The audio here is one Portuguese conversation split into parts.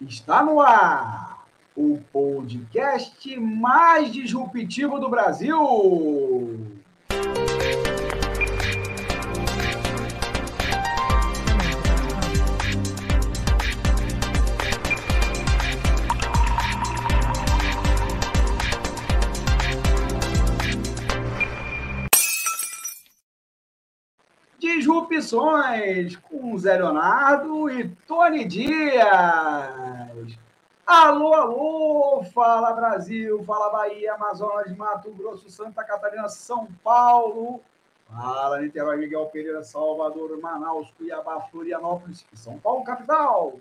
Está no ar o podcast mais disruptivo do Brasil. Com Zé Leonardo e Tony Dias. Alô, alô! Fala Brasil, fala Bahia, Amazonas, Mato Grosso, Santa Catarina, São Paulo. Fala Niterói, Miguel Pereira, Salvador, Manaus, Cuiabá, Florianópolis e São Paulo, capital.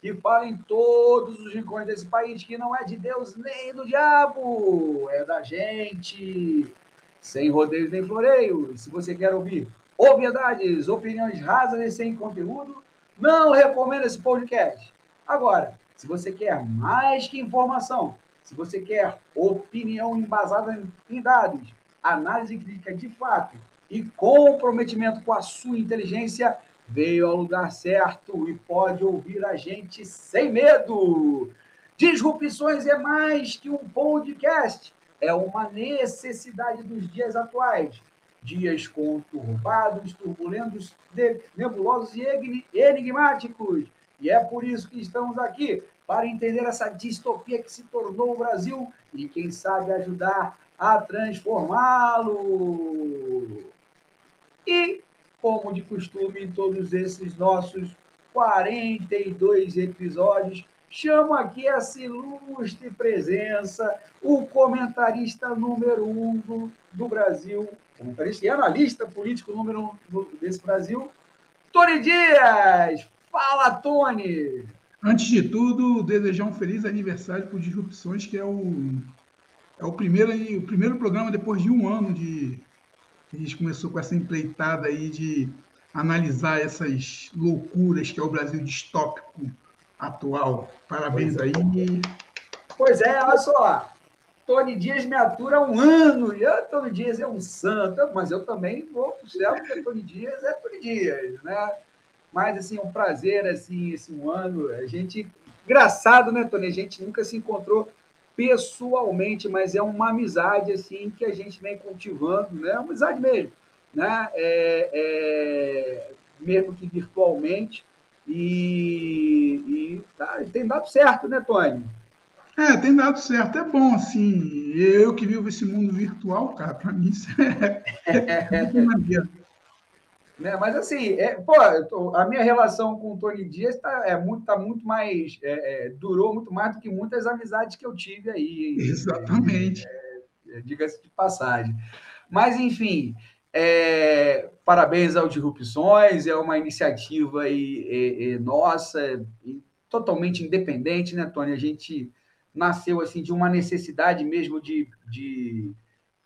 Que fala em todos os rincões desse país que não é de Deus nem do diabo, é da gente. Sem rodeios nem floreios. Se você quer ouvir obviedades, opiniões rasas e sem conteúdo, não recomendo esse podcast. Agora, se você quer mais que informação, se você quer opinião embasada em dados, análise crítica de fato e comprometimento com a sua inteligência, veio ao lugar certo e pode ouvir a gente sem medo. Disrupções é mais que um podcast, é uma necessidade dos dias atuais dias conturbados, turbulentos, nebulosos e enigmáticos. E é por isso que estamos aqui, para entender essa distopia que se tornou o Brasil e, quem sabe, ajudar a transformá-lo. E, como de costume, em todos esses nossos 42 episódios, chamo aqui essa ilustre presença, o comentarista número um do, do Brasil, comentarista e analista político número um desse Brasil, Tony Dias. Fala, Tony! Antes de tudo, desejar um feliz aniversário por Disrupções, que é o, é o, primeiro, o primeiro programa depois de um ano de. A gente começou com essa empreitada aí de analisar essas loucuras que é o Brasil distópico atual. Parabéns pois aí. É. Pois é, olha só. Tony Dias me atura há um ano, e Tony Dias é um santo, mas eu também vou para o céu, porque Tony Dias é Tony Dias, né? Mas, assim, é um prazer, assim, esse um ano. A gente... Engraçado, né, Tony? A gente nunca se encontrou pessoalmente, mas é uma amizade, assim, que a gente vem cultivando, né? Uma amizade mesmo, né? É, é... Mesmo que virtualmente. E, e tá, tem dado certo, né, Tony? É, tem dado certo. É bom, assim. Eu que vivo esse mundo virtual, cara, para mim isso é, é muito maneiro. Né? Mas assim, é, pô, a minha relação com o Tony Dias está é muito, tá muito mais. É, é, durou muito mais do que muitas amizades que eu tive aí. Exatamente. É, é, diga-se de passagem. Mas, enfim, parabéns ao Disrupções, é uma iniciativa aí, nossa, totalmente independente, né, Tony? A gente nasceu assim de uma necessidade mesmo de, de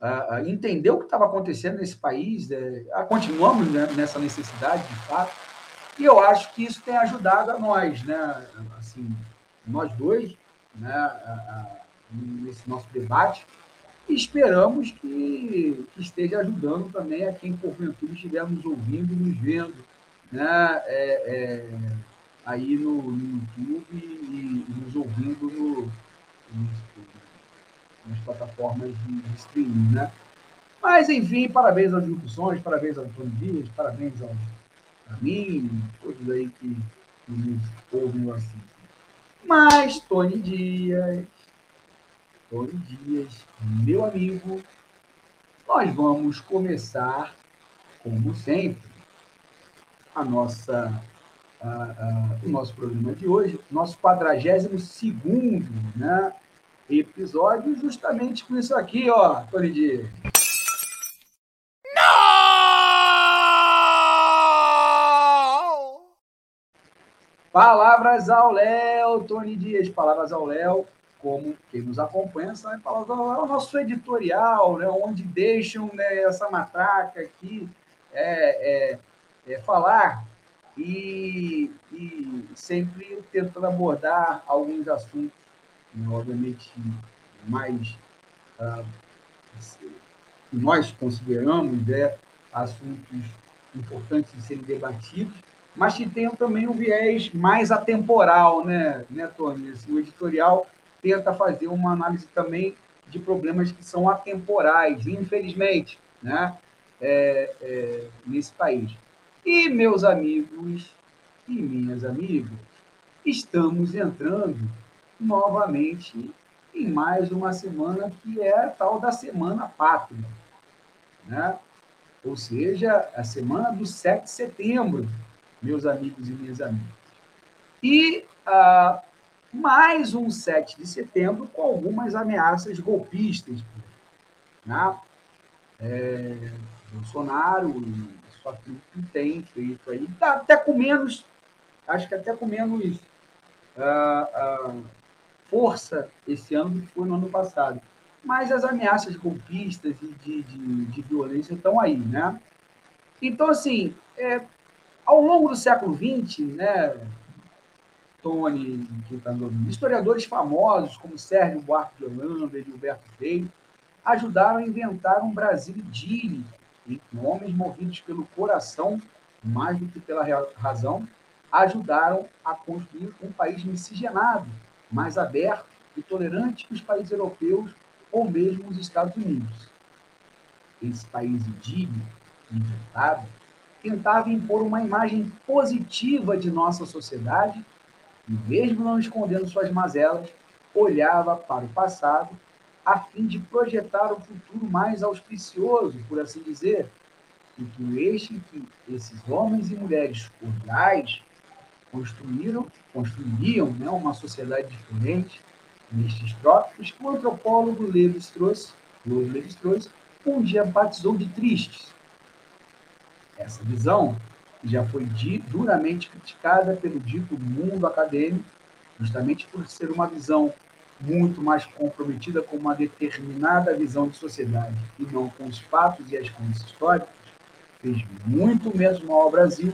uh, entender o que estava acontecendo nesse país. Né? continuamos né, nessa necessidade, de fato. E eu acho que isso tem ajudado a nós, né? Assim, nós dois, né? nesse nosso debate. E esperamos que, que, esteja ajudando também a quem porventura estiver nos ouvindo, nos vendo, né? É, é, aí no, no YouTube e, e nos ouvindo no, nas plataformas de, streaming, né? Mas, enfim, parabéns aos discussões, parabéns ao Antônio Dias, parabéns ao, a mim, todos aí que, nos ouvem assim. Mas, Tony Dias, Tony Dias, meu amigo, nós vamos começar, como sempre, a nossa, a, a, o nosso programa de hoje, nosso 42 né? Episódio justamente com isso aqui, ó, Tony Dias. Não! Palavras ao Léo, Tony Dias, palavras ao Léo, como quem nos acompanha sabe, palavras ao Léo, o nosso editorial, né, onde deixam né, essa matraca aqui é, é, é falar e, e sempre tentando abordar alguns assuntos obviamente, mais ah, nós consideramos né, assuntos importantes de serem debatidos, mas que tenham também um viés mais atemporal, né, né Tony? Assim, o editorial tenta fazer uma análise também de problemas que são atemporais, infelizmente, né, é, é, nesse país. E, meus amigos e minhas amigas, estamos entrando novamente em mais uma semana que é a tal da Semana Pátria, né? ou seja, a semana do 7 de setembro, meus amigos e minhas amigas. E ah, mais um 7 de setembro com algumas ameaças golpistas. Né? É, Bolsonaro e sua trupe tem feito aí, tá até com menos, acho que até com menos ah, ah, força esse ano do que foi no ano passado. Mas as ameaças golpistas e de, de, de violência estão aí, né? Então, assim, é, ao longo do século XX, né, Tony, historiadores famosos como Sérgio Buarque de Holanda e Gilberto Freire ajudaram a inventar um Brasil idílico, em que homens movidos pelo coração, mais do que pela razão, ajudaram a construir um país miscigenado, mais aberto e tolerante que os países europeus ou mesmo os Estados Unidos. Esse país idílico, inventado, tentava impor uma imagem positiva de nossa sociedade e, mesmo não escondendo suas mazelas, olhava para o passado a fim de projetar um futuro mais auspicioso, por assim dizer, e que este que esses homens e mulheres cordiais construíram, construiriam né, uma sociedade diferente nestes trópicos o antropólogo Levi-Strauss, Levi-Strauss, um dia batizou de tristes, essa visão já foi duramente criticada pelo dito mundo acadêmico, justamente por ser uma visão muito mais comprometida com uma determinada visão de sociedade e não com os fatos e as contas históricas, fez muito menos mal ao Brasil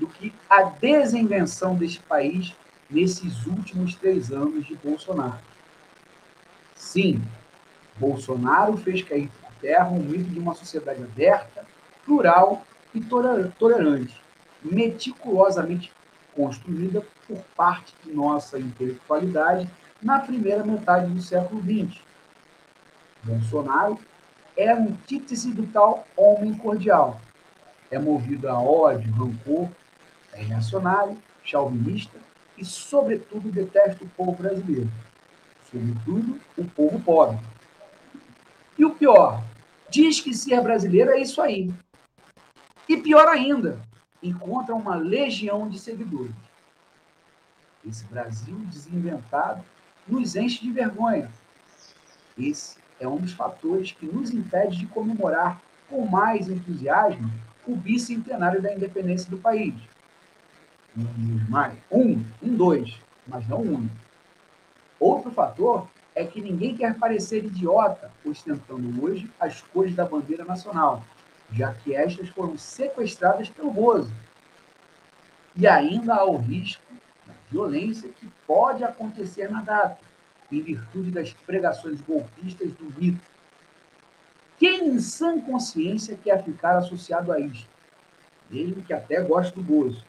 do que a desinvenção deste país nesses últimos três anos de Bolsonaro. Sim, Bolsonaro fez cair por terra um mito de uma sociedade aberta, plural e tolerante, meticulosamente construída por parte de nossa intelectualidade na primeira metade do século XX. Bolsonaro é a antítese do tal homem cordial. É movido a ódio, rancor, é reacionário, chauvinista e, sobretudo, detesta o povo brasileiro. Sobretudo, o povo pobre. E o pior, diz que ser brasileiro é isso aí, e pior ainda, encontra uma legião de seguidores. Esse Brasil desinventado nos enche de vergonha. Esse é um dos fatores que nos impede de comemorar com mais entusiasmo o bicentenário da independência do país. Um, um, dois, mas não um. Outro fator é que ninguém quer parecer idiota ostentando hoje as cores da bandeira nacional, já que estas foram sequestradas pelo Bozo. E ainda há o risco da violência que pode acontecer na data, em virtude das pregações golpistas do mito. Quem em sã consciência quer ficar associado a isto? Mesmo que até goste do Bozo.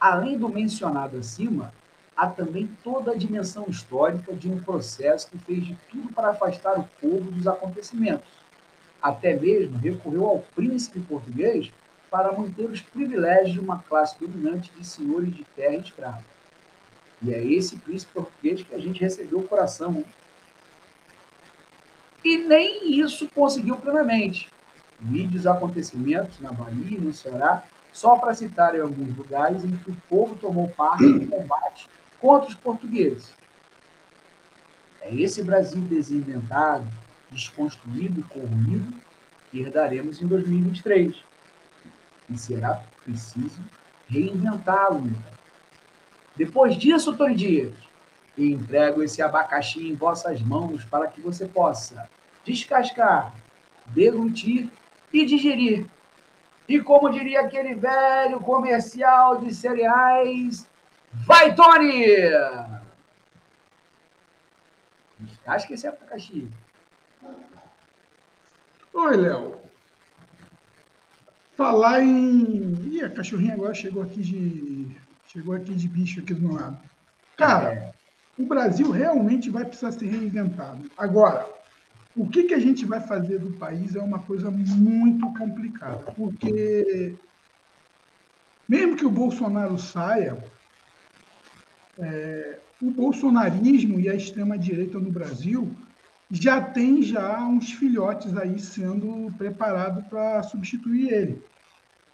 Além do mencionado acima, há também toda a dimensão histórica de um processo que fez de tudo para afastar o povo dos acontecimentos até mesmo recorreu ao príncipe português para manter os privilégios de uma classe dominante de senhores de terra e escravos. E é esse príncipe português que a gente recebeu o coração. E nem isso conseguiu plenamente. Vídeos acontecimentos na Bahia no Ceará, só para citar em alguns lugares em que o povo tomou parte no combate contra os portugueses. É esse Brasil desinventado, desconstruído e corroído que herdaremos em 2023. E será preciso reinventá-lo. Depois disso, Tony Dias, entrego esse abacaxi em vossas mãos para que você possa descascar, deglutir e digerir. E como diria aquele velho comercial de cereais, vai, Tony! Descasca esse abacaxi. Oi, Léo. falar em. Ih, a cachorrinha agora chegou aqui de. Chegou aqui de bicho aqui do meu lado. Cara, o Brasil realmente vai precisar ser reinventado. Agora, o que, que a gente vai fazer do país é uma coisa muito complicada, porque mesmo que o Bolsonaro saia, é, o bolsonarismo e a extrema-direita no Brasil já tem já uns filhotes aí sendo preparados para substituir ele.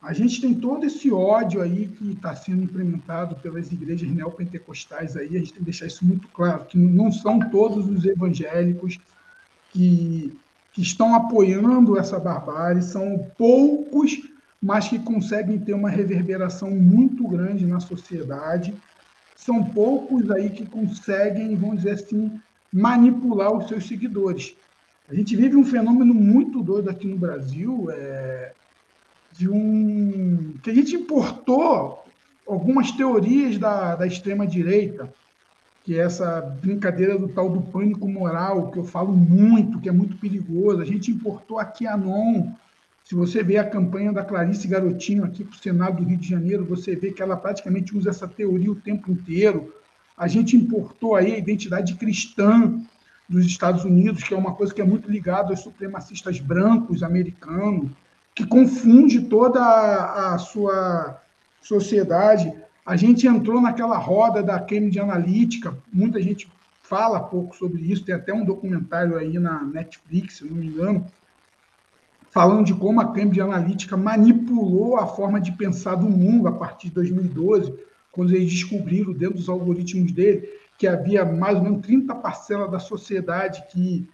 A gente tem todo esse ódio aí que está sendo implementado pelas igrejas neopentecostais aí, a gente tem que deixar isso muito claro, que não são todos os evangélicos que, que estão apoiando essa barbárie, são poucos, mas que conseguem ter uma reverberação muito grande na sociedade. São poucos aí que conseguem, vamos dizer assim, manipular os seus seguidores. A gente vive um fenômeno muito doido aqui no Brasil, é, de um que a gente importou algumas teorias da, da extrema direita, que é essa brincadeira do tal do pânico moral, que eu falo muito, que é muito perigoso. A gente importou aqui a NON. Se você vê a campanha da Clarice Garotinho aqui para o Senado do Rio de Janeiro, você vê que ela praticamente usa essa teoria o tempo inteiro. A gente importou aí a identidade cristã dos Estados Unidos, que é uma coisa que é muito ligada aos supremacistas brancos americanos, que confunde toda a sua sociedade. A gente entrou naquela roda da Cambridge Analytica, muita gente fala pouco sobre isso, tem até um documentário aí na Netflix, se não me engano, falando de como a Cambridge Analytica manipulou a forma de pensar do mundo a partir de 2012, quando eles descobriram dentro dos algoritmos dele que havia mais ou menos 30 parcelas da sociedade que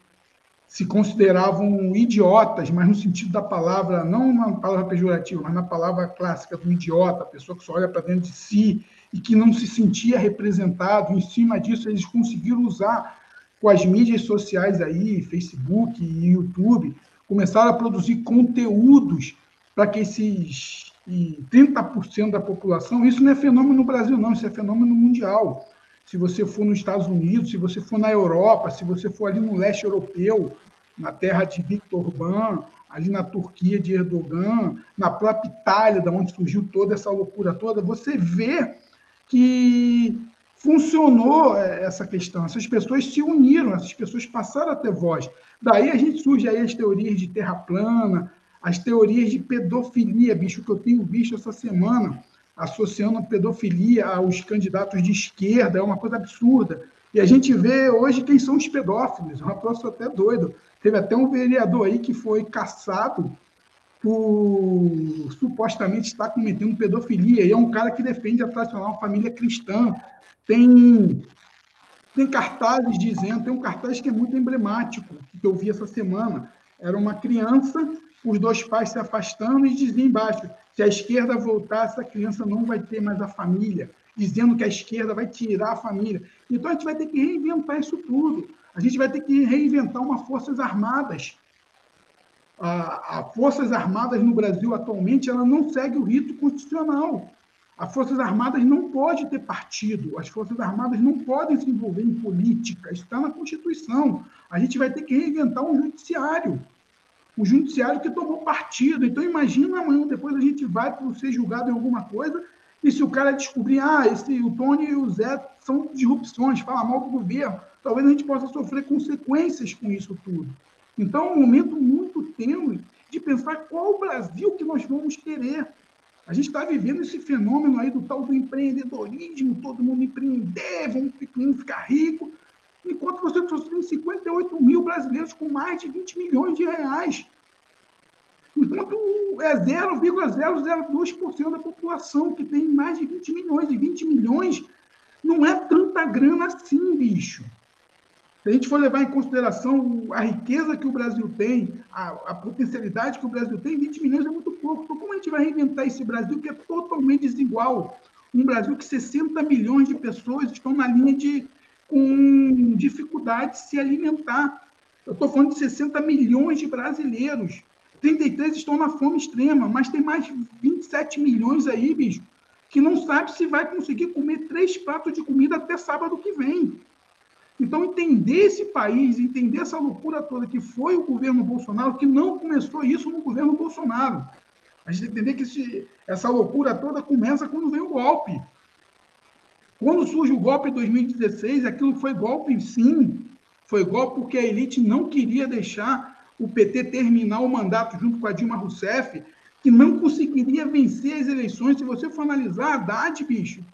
se consideravam idiotas, mas no sentido da palavra, não na palavra pejorativa, mas na palavra clássica do idiota, a pessoa que só olha para dentro de si e que não se sentia representado. Em cima disso, eles conseguiram usar com as mídias sociais aí, Facebook e YouTube, começaram a produzir conteúdos para que esses 30% da população, isso não é fenômeno no Brasil, não, isso é fenômeno mundial se você for nos Estados Unidos, se você for na Europa, se você for ali no leste europeu, na terra de Viktor Orbán, ali na Turquia de Erdogan, na própria Itália, da onde surgiu toda essa loucura toda, você vê que funcionou é, essa questão. Essas pessoas se uniram, essas pessoas passaram a ter voz. Daí a gente surge aí as teorias de terra plana, as teorias de pedofilia, bicho, que eu tenho visto essa semana associando a pedofilia aos candidatos de esquerda, é uma coisa absurda. E a gente vê hoje quem são os pedófilos, é uma coisa até doido. Teve até um vereador aí que foi caçado por supostamente estar cometendo pedofilia, e é um cara que defende a tradicional família cristã. Tem, tem cartazes dizendo, tem um cartaz que é muito emblemático, que eu vi essa semana. Era uma criança, os dois pais se afastando e dizia embaixo: se a esquerda voltar, essa criança não vai ter mais a família, dizendo que a esquerda vai tirar a família. Então a gente vai ter que reinventar isso tudo. A gente vai ter que reinventar uma Forças Armadas. A, a Forças Armadas no Brasil atualmente ela não segue o rito constitucional. As Forças Armadas não pode ter partido, as Forças Armadas não podem se envolver em política, está na Constituição. A gente vai ter que reinventar um judiciário o judiciário que tomou partido. Então, imagina amanhã, depois a gente vai para ser julgado em alguma coisa, e se o cara descobrir, ah, esse, o Tony e o Zé são disrupções, fala mal do governo, talvez a gente possa sofrer consequências com isso tudo. Então, é um momento muito tênue de pensar qual o Brasil que nós vamos querer. A gente está vivendo esse fenômeno aí do tal do empreendedorismo, todo mundo empreender, vamos, ficar rico enquanto você tem 58 mil brasileiros com mais de 20 milhões de reais. Enquanto é 0,002% da população que tem mais de 20 milhões. E 20 milhões não é tanta grana assim, bicho. Se a gente for levar em consideração a riqueza que o Brasil tem, a, a, potencialidade que o Brasil tem, 20 milhões é muito pouco. Então, como a gente vai reinventar esse Brasil que é totalmente desigual? Um Brasil que 60 milhões de pessoas estão na linha de com dificuldade de se alimentar. Eu estou falando de 60 milhões de brasileiros. 33 estão na fome extrema, mas tem mais 27 milhões aí, bicho, que não sabe se vai conseguir comer três pratos de comida até sábado que vem. Então, entender esse país, entender essa loucura toda que foi o governo Bolsonaro, que não começou isso no governo Bolsonaro. A gente tem que entender que esse, essa loucura toda começa quando vem o golpe. Quando surge o golpe em 2016, aquilo foi golpe sim. Foi golpe porque a elite não queria deixar o PT terminar o mandato junto com a Dilma Rousseff, que não conseguiria vencer as eleições. Se você for analisar, a Haddad, bicho,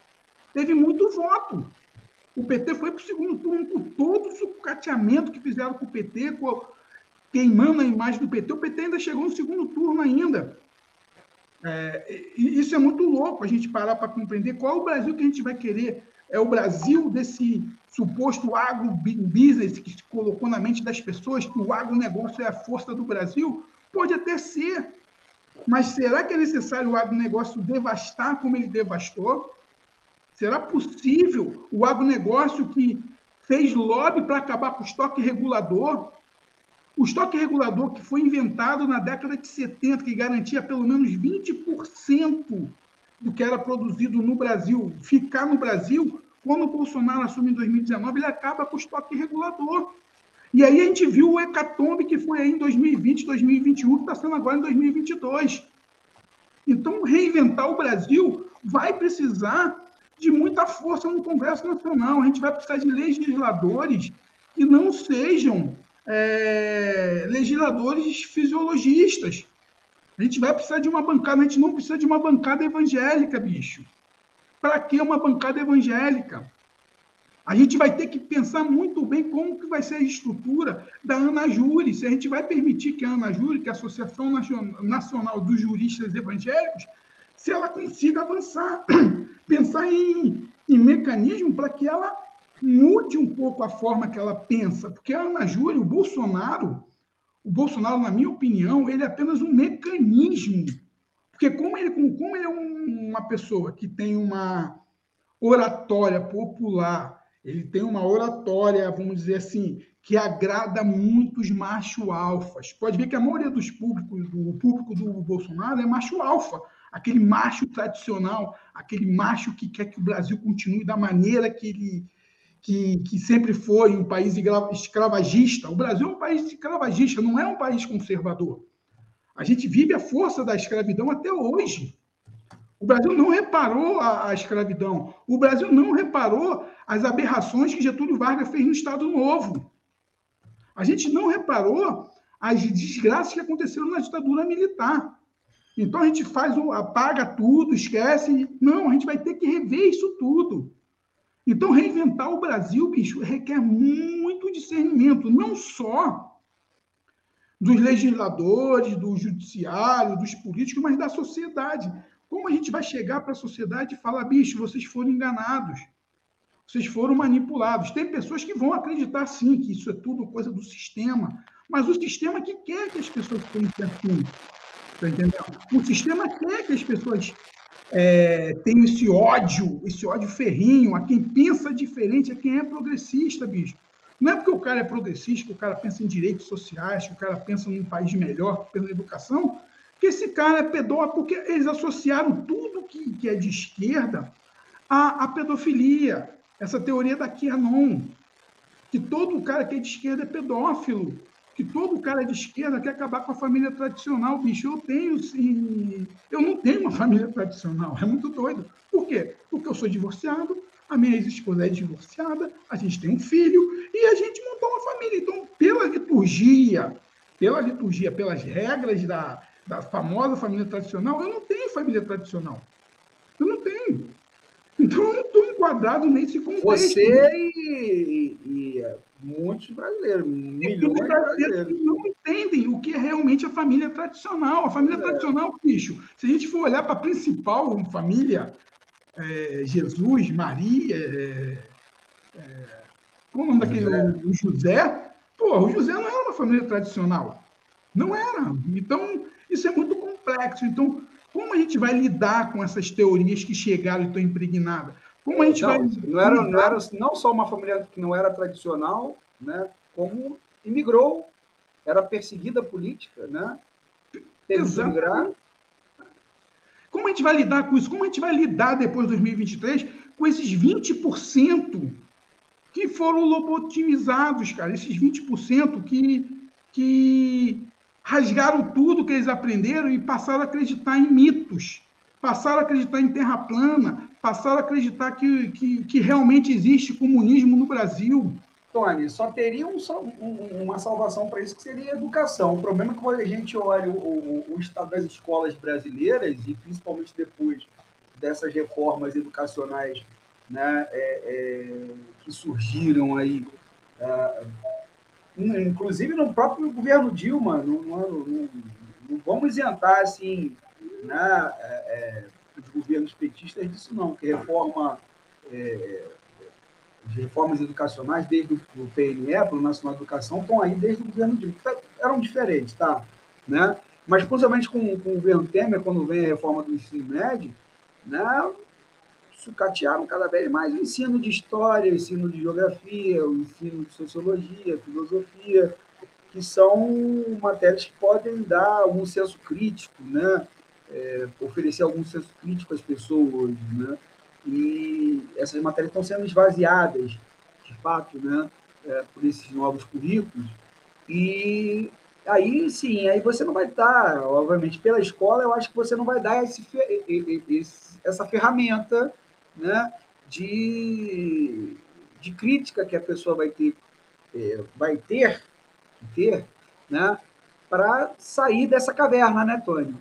teve muito voto. O PT foi para o segundo turno com todo o sucateamento que fizeram com o PT, com, queimando a imagem do PT. O PT ainda chegou no segundo turno ainda. É, isso é muito louco a gente parar para compreender qual é o Brasil que a gente vai querer. É o Brasil desse suposto agrobusiness que se colocou na mente das pessoas que o agronegócio é a força do Brasil? Pode até ser. Mas será que é necessário o agronegócio devastar como ele devastou? Será possível o agronegócio que fez lobby para acabar com o estoque regulador, o estoque regulador que foi inventado na década de 70, que garantia pelo menos 20% do que era produzido no Brasil, ficar no Brasil, quando o Bolsonaro assume em 2019, ele acaba com o estoque regulador. E aí a gente viu o hecatombe que foi aí em 2020, 2021, que está sendo agora em 2022. Então, reinventar o Brasil vai precisar de muita força no Congresso Nacional. A gente vai precisar de legisladores que não sejam é, legisladores fisiologistas. A gente vai precisar de uma bancada, a gente não precisa de uma bancada evangélica, bicho. Para que uma bancada evangélica? A gente vai ter que pensar muito bem como que vai ser a estrutura da Ana Júri, se a gente vai permitir que a Ana Júri, que é a Associação Nacional dos Juristas Evangélicos, se ela consiga avançar, pensar em, em mecanismo para que ela mude um pouco a forma que ela pensa, porque a Ana Júlia, o Bolsonaro, o Bolsonaro, na minha opinião, ele é apenas um mecanismo, porque como ele, como ele é um, uma pessoa que tem uma oratória popular, ele tem uma oratória, vamos dizer assim, que agrada muitos macho alfas. Pode ver que a maioria dos públicos, do público do Bolsonaro é macho alfa, aquele macho tradicional, aquele macho que quer que o Brasil continue da maneira que ele que, que sempre foi um país escravagista. O Brasil é um país escravagista, não é um país conservador. A gente vive a força da escravidão até hoje. O Brasil não reparou a, a, escravidão. O Brasil não reparou as aberrações que Getúlio Vargas fez no Estado Novo. A gente não reparou as desgraças que aconteceram na ditadura militar. Então a gente faz, apaga tudo, esquece. Não, a gente vai ter que rever isso tudo. Então, reinventar o Brasil, bicho, requer muito discernimento, não só dos legisladores, do judiciário, dos políticos, mas da sociedade. Como a gente vai chegar para a sociedade e falar, bicho, vocês foram enganados, vocês foram manipulados? Tem pessoas que vão acreditar, sim, que isso é tudo coisa do sistema, mas o sistema que quer que as pessoas pensem assim. Está entendendo? O sistema quer que as pessoas é, tenham esse ódio, esse ódio ferrinho a quem pensa diferente, a quem é progressista, bicho. Não é porque o cara é progressista, que o cara pensa em direitos sociais, que o cara pensa num país melhor, pela educação, que esse cara é pedófilo, porque eles associaram tudo que, que é de esquerda à, à pedofilia, essa teoria da QAnon, que todo cara que é de esquerda é pedófilo que todo cara de esquerda quer acabar com a família tradicional, bicho. Eu tenho, sim. Eu não tenho uma família tradicional, é muito doido. Por quê? Porque eu sou divorciado, a minha ex-esposa é divorciada, a gente tem um filho e a gente montou uma família. Então, pela liturgia, pela liturgia, pelas regras da, da famosa família tradicional, eu não tenho família tradicional. Eu não tenho. Então, eu não estou enquadrado nesse contexto. Você e, e muitos brasileiros, milhões de brasileiros. Não entendem o que é realmente a família tradicional. A família é. tradicional, bicho, se a gente for olhar para a principal família, é, Jesus, Maria, é, é, como é o nome daquele? José. O José. Pô, o José não era uma família tradicional. Não era. Então, isso é muito complexo. Então, como a gente vai lidar com essas teorias que chegaram e estão impregnadas? Como a gente não, vai. Não era, não era não só uma família que não era tradicional, né, como imigrou, era perseguida política, né? Teve que migrar. Como a gente vai lidar com isso? Como a gente vai lidar depois de 2023 com esses 20% que foram lobotomizados, cara? Esses 20% que, que rasgaram tudo que eles aprenderam e passaram a acreditar em mitos, passaram a acreditar em terra plana, passaram a acreditar que, que, que realmente existe comunismo no Brasil. Tony, só teria um, um, uma salvação para isso que seria a educação. O problema é que quando a gente olha o, o, estado das escolas brasileiras, e principalmente depois dessas reformas educacionais né, é, é, que surgiram aí, é, inclusive no próprio governo Dilma, não vamos isentar assim, né, é, é, os governos petistas disso não, que reforma é, de reformas educacionais, desde o PNE, Plano Nacional de Educação, estão aí desde o governo Dilma. Eram diferentes, tá? Né? Mas, principalmente com, com o governo Temer, quando vem a reforma do ensino médio, né, sucatearam cada vez mais o ensino de história, o ensino de geografia, o ensino de sociologia, filosofia, que são matérias que podem dar algum senso crítico, né? É, oferecer algum senso crítico às pessoas, né? e essas matérias estão sendo esvaziadas, de fato, né, é, por esses novos currículos, e aí sim, aí você não vai dar, obviamente, pela escola, eu acho que você não vai dar esse, esse, essa ferramenta né, de, de crítica que a pessoa vai ter, é, vai ter, ter né, para sair dessa caverna, né, Tony?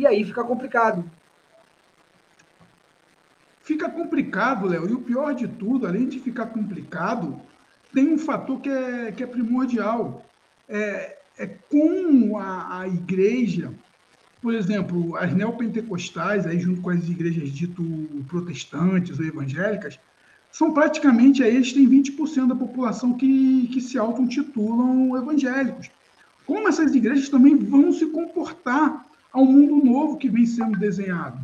E aí fica complicado, Fica complicado, Léo, e o pior de tudo, além de ficar complicado, tem um fator que é, que é primordial. É, é com a, a igreja, por exemplo, as neopentecostais, aí junto com as igrejas dito protestantes ou evangélicas, são praticamente, aí eles têm 20% da população que, que se auto-intitulam evangélicos. Como essas igrejas também vão se comportar ao mundo novo que vem sendo desenhado?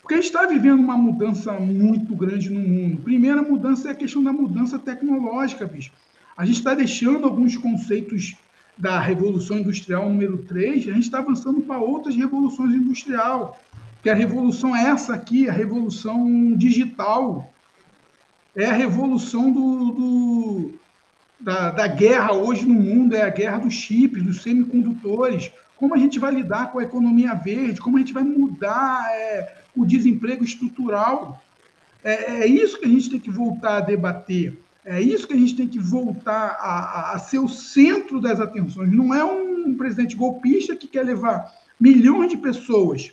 Porque a gente está vivendo uma mudança muito grande no mundo. Primeira mudança é a questão da mudança tecnológica, bicho. A gente está deixando alguns conceitos da Revolução Industrial número 3, a gente está avançando para outras revoluções industrial, que a revolução é essa aqui, a revolução digital. É a revolução do, do da, da guerra hoje no mundo, é a guerra dos chips, dos semicondutores. Como a gente vai lidar com a economia verde, como a gente vai mudar é, o desemprego estrutural. É, é, isso que a gente tem que voltar a debater. É isso que a gente tem que voltar a, a ser o centro das atenções. Não é um presidente golpista que quer levar milhões de pessoas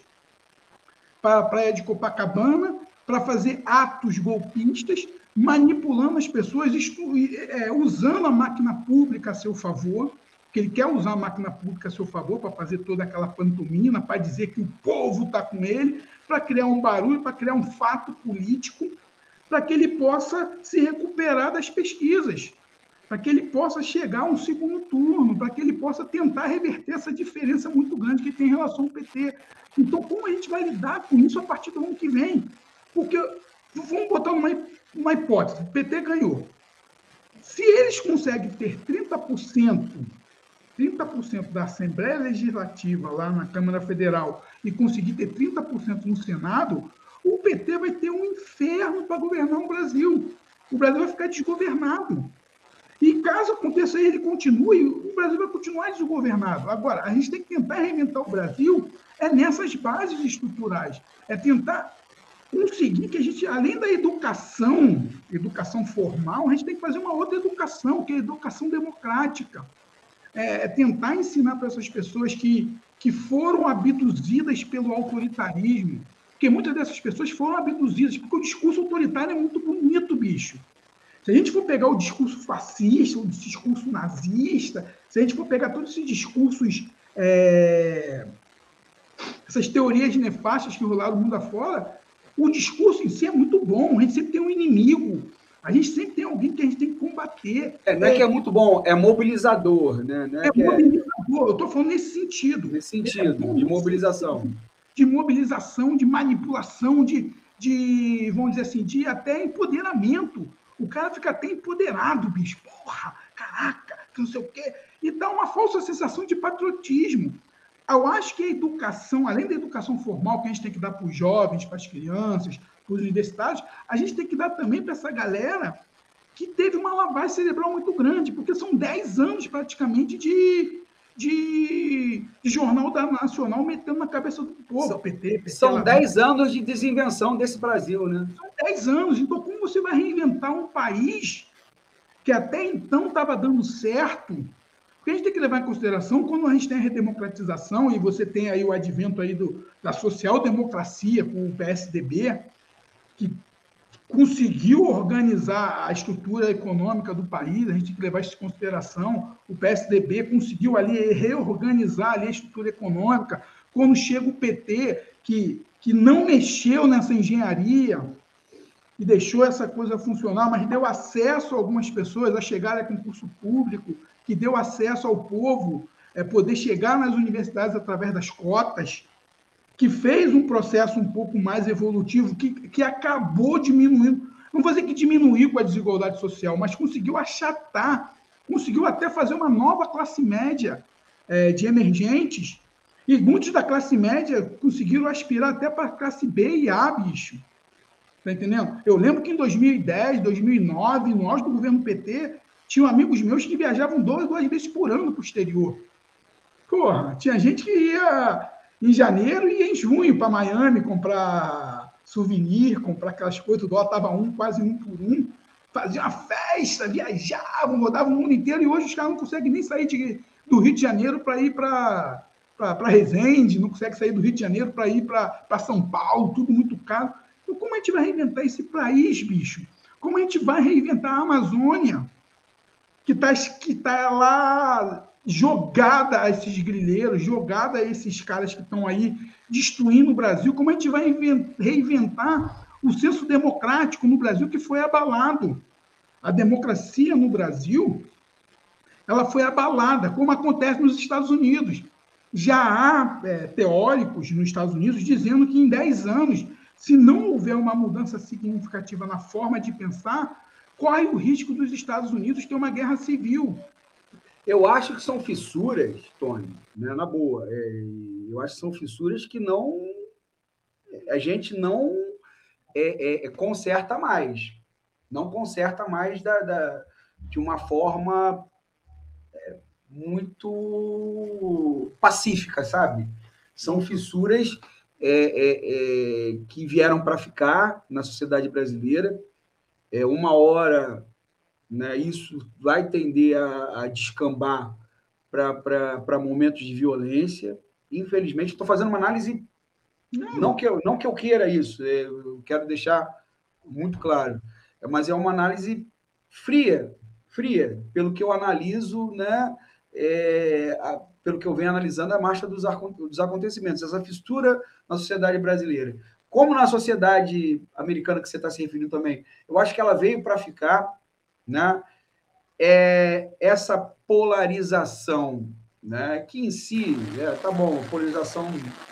para a praia de Copacabana para fazer atos golpistas, manipulando as pessoas, é, usando a máquina pública a seu favor, que ele quer usar a máquina pública a seu favor para fazer toda aquela pantomina, para dizer que o povo está com ele, para criar um barulho, para criar um fato político, para que ele possa se recuperar das pesquisas, para que ele possa chegar a um segundo turno, para que ele possa tentar reverter essa diferença muito grande que tem em relação ao PT. Então, como a gente vai lidar com isso a partir do ano que vem? Porque, vamos botar uma, uma hipótese: o PT ganhou. Se eles conseguem ter 30%, 30% da Assembleia Legislativa lá na Câmara Federal e conseguir ter 30% no Senado, o PT vai ter um inferno para governar o Brasil. O Brasil vai ficar desgovernado. E caso aconteça ele continue, o Brasil vai continuar desgovernado. Agora, a gente tem que tentar reinventar o Brasil é nessas bases estruturais. É tentar conseguir que a gente, além da educação, educação formal, a gente tem que fazer uma outra educação, que é a educação democrática. É, é tentar ensinar para essas pessoas que que foram abduzidas pelo autoritarismo, porque muitas dessas pessoas foram abduzidas, porque o discurso autoritário é muito bonito, bicho. Se a gente for pegar o discurso fascista, o discurso nazista, se a gente for pegar todos esses discursos, é, essas teorias nefastas que rolaram no mundo afora, o discurso em si é muito bom, a gente sempre tem um inimigo, a gente sempre tem alguém que a gente tem que combater. É, não é, é que é muito bom, é mobilizador, né? é, é mobilizador, eu estou falando nesse sentido. Nesse sentido, é, de mobilização. De mobilização, de manipulação, de, de, vamos dizer assim, de até empoderamento. O cara fica até empoderado, bicho. Porra, caraca, não sei o quê. E dá uma falsa sensação de patriotismo. Eu acho que a educação, além da educação formal que a gente tem que dar para os jovens, para as crianças, os universitários, a gente tem que dar também para essa galera que teve uma lavagem cerebral muito grande, porque são 10 anos praticamente de, de, de jornal da Nacional metendo na cabeça do povo. São, PT, PT são 10 anos de desinvenção desse Brasil, né? São 10 anos. Então, como você vai reinventar um país que até então estava dando certo? Porque a gente tem que levar em consideração quando a gente tem a redemocratização e você tem aí o advento aí do, da social-democracia com o PSDB, que conseguiu organizar a estrutura econômica do país, a gente tem que levar isso em consideração. O PSDB conseguiu ali reorganizar ali a estrutura econômica. Quando chega o PT, que, que não mexeu nessa engenharia e deixou essa coisa funcionar, mas deu acesso a algumas pessoas a chegarem a concurso público, que deu acesso ao povo é, poder chegar nas universidades através das cotas, que fez um processo um pouco mais evolutivo, que, que acabou diminuindo, não vou dizer que diminuiu com a desigualdade social, mas conseguiu achatar, conseguiu até fazer uma nova classe média é, de emergentes, e muitos da classe média conseguiram aspirar até para a classe B e A, bicho. Tá entendendo? Eu lembro que em 2010, 2009, nós do governo PT, tinham amigos meus que viajavam duas, duas vezes por ano para o exterior. Porra, tinha gente que ia em janeiro e em junho para Miami comprar souvenir, comprar aquelas coisas, o dólar estava um, quase um por um. Fazia uma festa, viajavam, rodavam o mundo inteiro e hoje os caras não conseguem nem sair de, do Rio de Janeiro para ir para para Resende, não consegue sair do Rio de Janeiro para ir para São Paulo, tudo muito caro. Então, como a gente vai reinventar esse país, bicho? Como a gente vai reinventar a Amazônia, que está que tá lá jogada a esses grileiros, jogada a esses caras que estão aí destruindo o Brasil, como a gente vai reinventar o senso democrático no Brasil que foi abalado. A democracia no Brasil, ela foi abalada, como acontece nos Estados Unidos. Já há é, teóricos nos Estados Unidos dizendo que em 10 anos, se não houver uma mudança significativa na forma de pensar, corre o risco dos Estados Unidos ter uma guerra civil. Eu acho que são fissuras, Tony, né, na boa. É, eu acho que são fissuras que não a gente não é, é, é conserta mais. Não conserta mais da, da de uma forma é, muito pacífica, sabe? São fissuras é, que vieram para ficar na sociedade brasileira. É, uma hora né? Isso vai tender a, a descambar para momentos de violência. Infelizmente, estou fazendo uma análise. Não. não, que eu, não que eu queira isso, é, eu quero deixar muito claro, mas é uma análise fria, fria, pelo que eu analiso, né? É, a, pelo que eu venho analisando a marcha dos, dos acontecimentos, essa fistura na sociedade brasileira. Como na sociedade americana que você está se referindo também, eu acho que ela veio para ficar né? É essa polarização, né? que em si, é, tá bom, polarização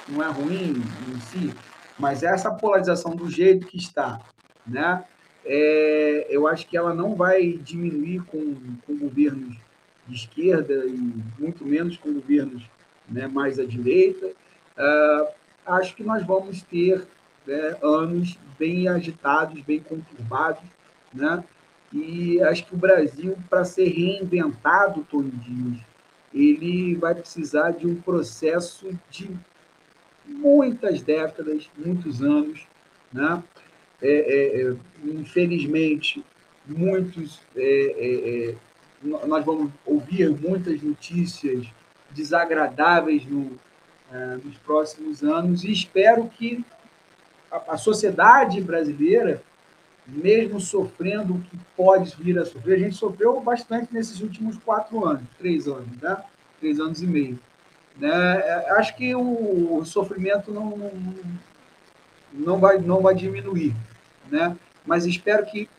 não é ruim em si, mas essa polarização do jeito que está, né? É, eu acho que ela não vai diminuir com, com governos de esquerda e muito menos com governos né, mais à direita. Uh, acho que nós vamos ter né, anos bem agitados, bem conturbados, né? E acho que o Brasil, para ser reinventado, Tony Dias, ele vai precisar de um processo de muitas décadas, muitos anos. Né? É, é, é infelizmente, muitos. É, é, é, nós vamos ouvir muitas notícias desagradáveis no, nos próximos anos e espero que a, a sociedade brasileira mesmo sofrendo o que pode vir a sofrer. A gente sofreu bastante nesses últimos quatro anos, três anos, né? Três anos e meio. Né? É, acho que o sofrimento não, não, vai, não vai diminuir, né? Mas espero que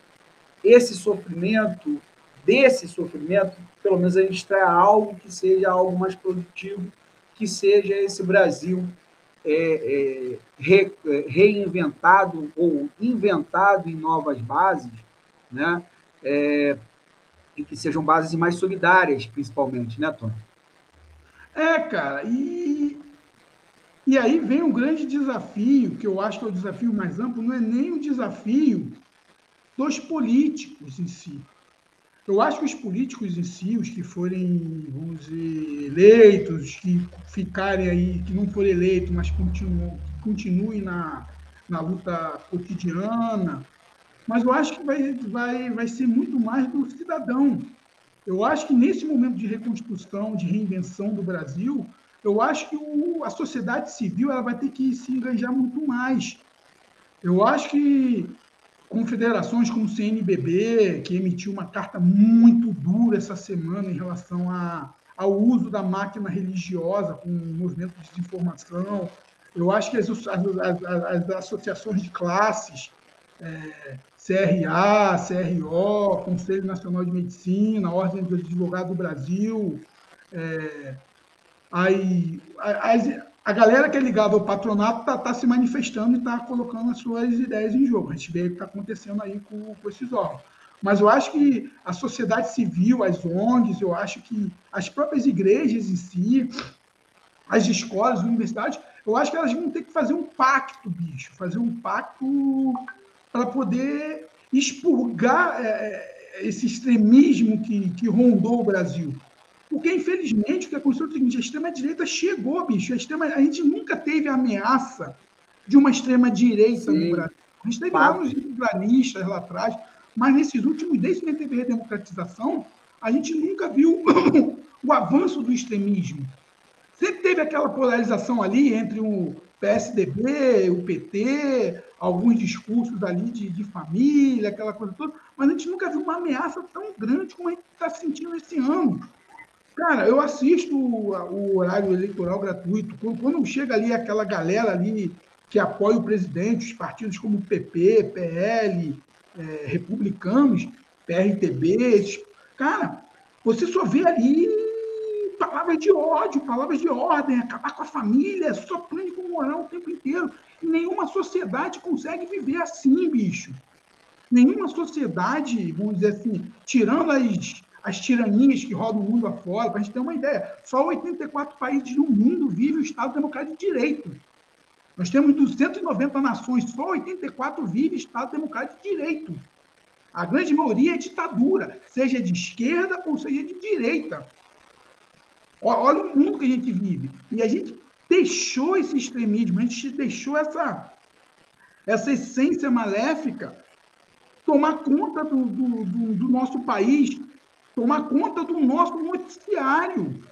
esse sofrimento, desse sofrimento, pelo menos a gente extraia algo que seja algo mais produtivo, que seja esse Brasil é, é, re, é, reinventado ou inventado em novas bases, né? É, e que sejam bases mais solidárias, principalmente, né, Tony? É, cara, e, e aí vem um grande desafio, que eu acho que é o desafio mais amplo, não é nem o desafio dos políticos em si. Eu acho que os políticos em si, os que forem, vamos dizer, eleitos, que ficarem aí, que não forem eleitos, mas continuam, continuem na, na luta cotidiana, mas eu acho que vai, vai, vai ser muito mais do cidadão. Eu acho que nesse momento de reconstrução, de reinvenção do Brasil, eu acho que o, a sociedade civil ela vai ter que se engajar muito mais. Eu acho que confederações como o CNBB, que emitiu uma carta muito dura essa semana em relação a, ao uso da máquina religiosa com o movimento de desinformação. Eu acho que as, as, as, as associações de classes, é, CRA, CRO, Conselho Nacional de Medicina, Ordem dos Advogados do Brasil, é, aí, as, a galera que é ligada ao patronato está tá se manifestando e está colocando as suas ideias em jogo. A gente vê o que está acontecendo aí com, com esses órgãos. Mas eu acho que a sociedade civil, as ONGs, eu acho que as próprias igrejas em si, as escolas, as universidades, eu acho que elas vão ter que fazer um pacto, bicho, fazer um pacto para poder expurgar é, é, esse extremismo que, que rondou o Brasil. Porque, infelizmente, o que aconteceu é o seguinte: a extrema-direita chegou, bicho. A, extrema, a gente nunca teve ameaça de uma extrema-direita no Brasil. A gente teve lá nos lá atrás, mas nesses últimos, desde que a teve a democratização, a gente nunca viu o avanço do extremismo. Sempre teve aquela polarização ali entre o PSDB, o PT, alguns discursos ali de, de família, aquela coisa toda, mas a gente nunca viu uma ameaça tão grande como a gente está sentindo esse ano. Cara, eu assisto o horário eleitoral gratuito. Quando chega ali aquela galera ali que apoia o presidente, os partidos como PP, PL, é, republicanos, PRTB, cara, você só vê ali palavras de ódio, palavras de ordem, acabar com a família, só pânico moral o tempo inteiro. E nenhuma sociedade consegue viver assim, bicho. Nenhuma sociedade, vamos dizer assim, tirando as as tiranias que rodam o mundo afora, para a gente ter uma ideia. Só 84 países no mundo vivem o Estado Democrático de Direito. Nós temos 290 nações, só 84 vivem Estado Democrático de Direito. A grande maioria é ditadura, seja de esquerda ou seja de direita. Olha o mundo que a gente vive. E a gente deixou esse extremismo, a gente deixou essa, essa essência maléfica tomar conta do, do, do, do nosso país, tomar conta do nosso noticiário.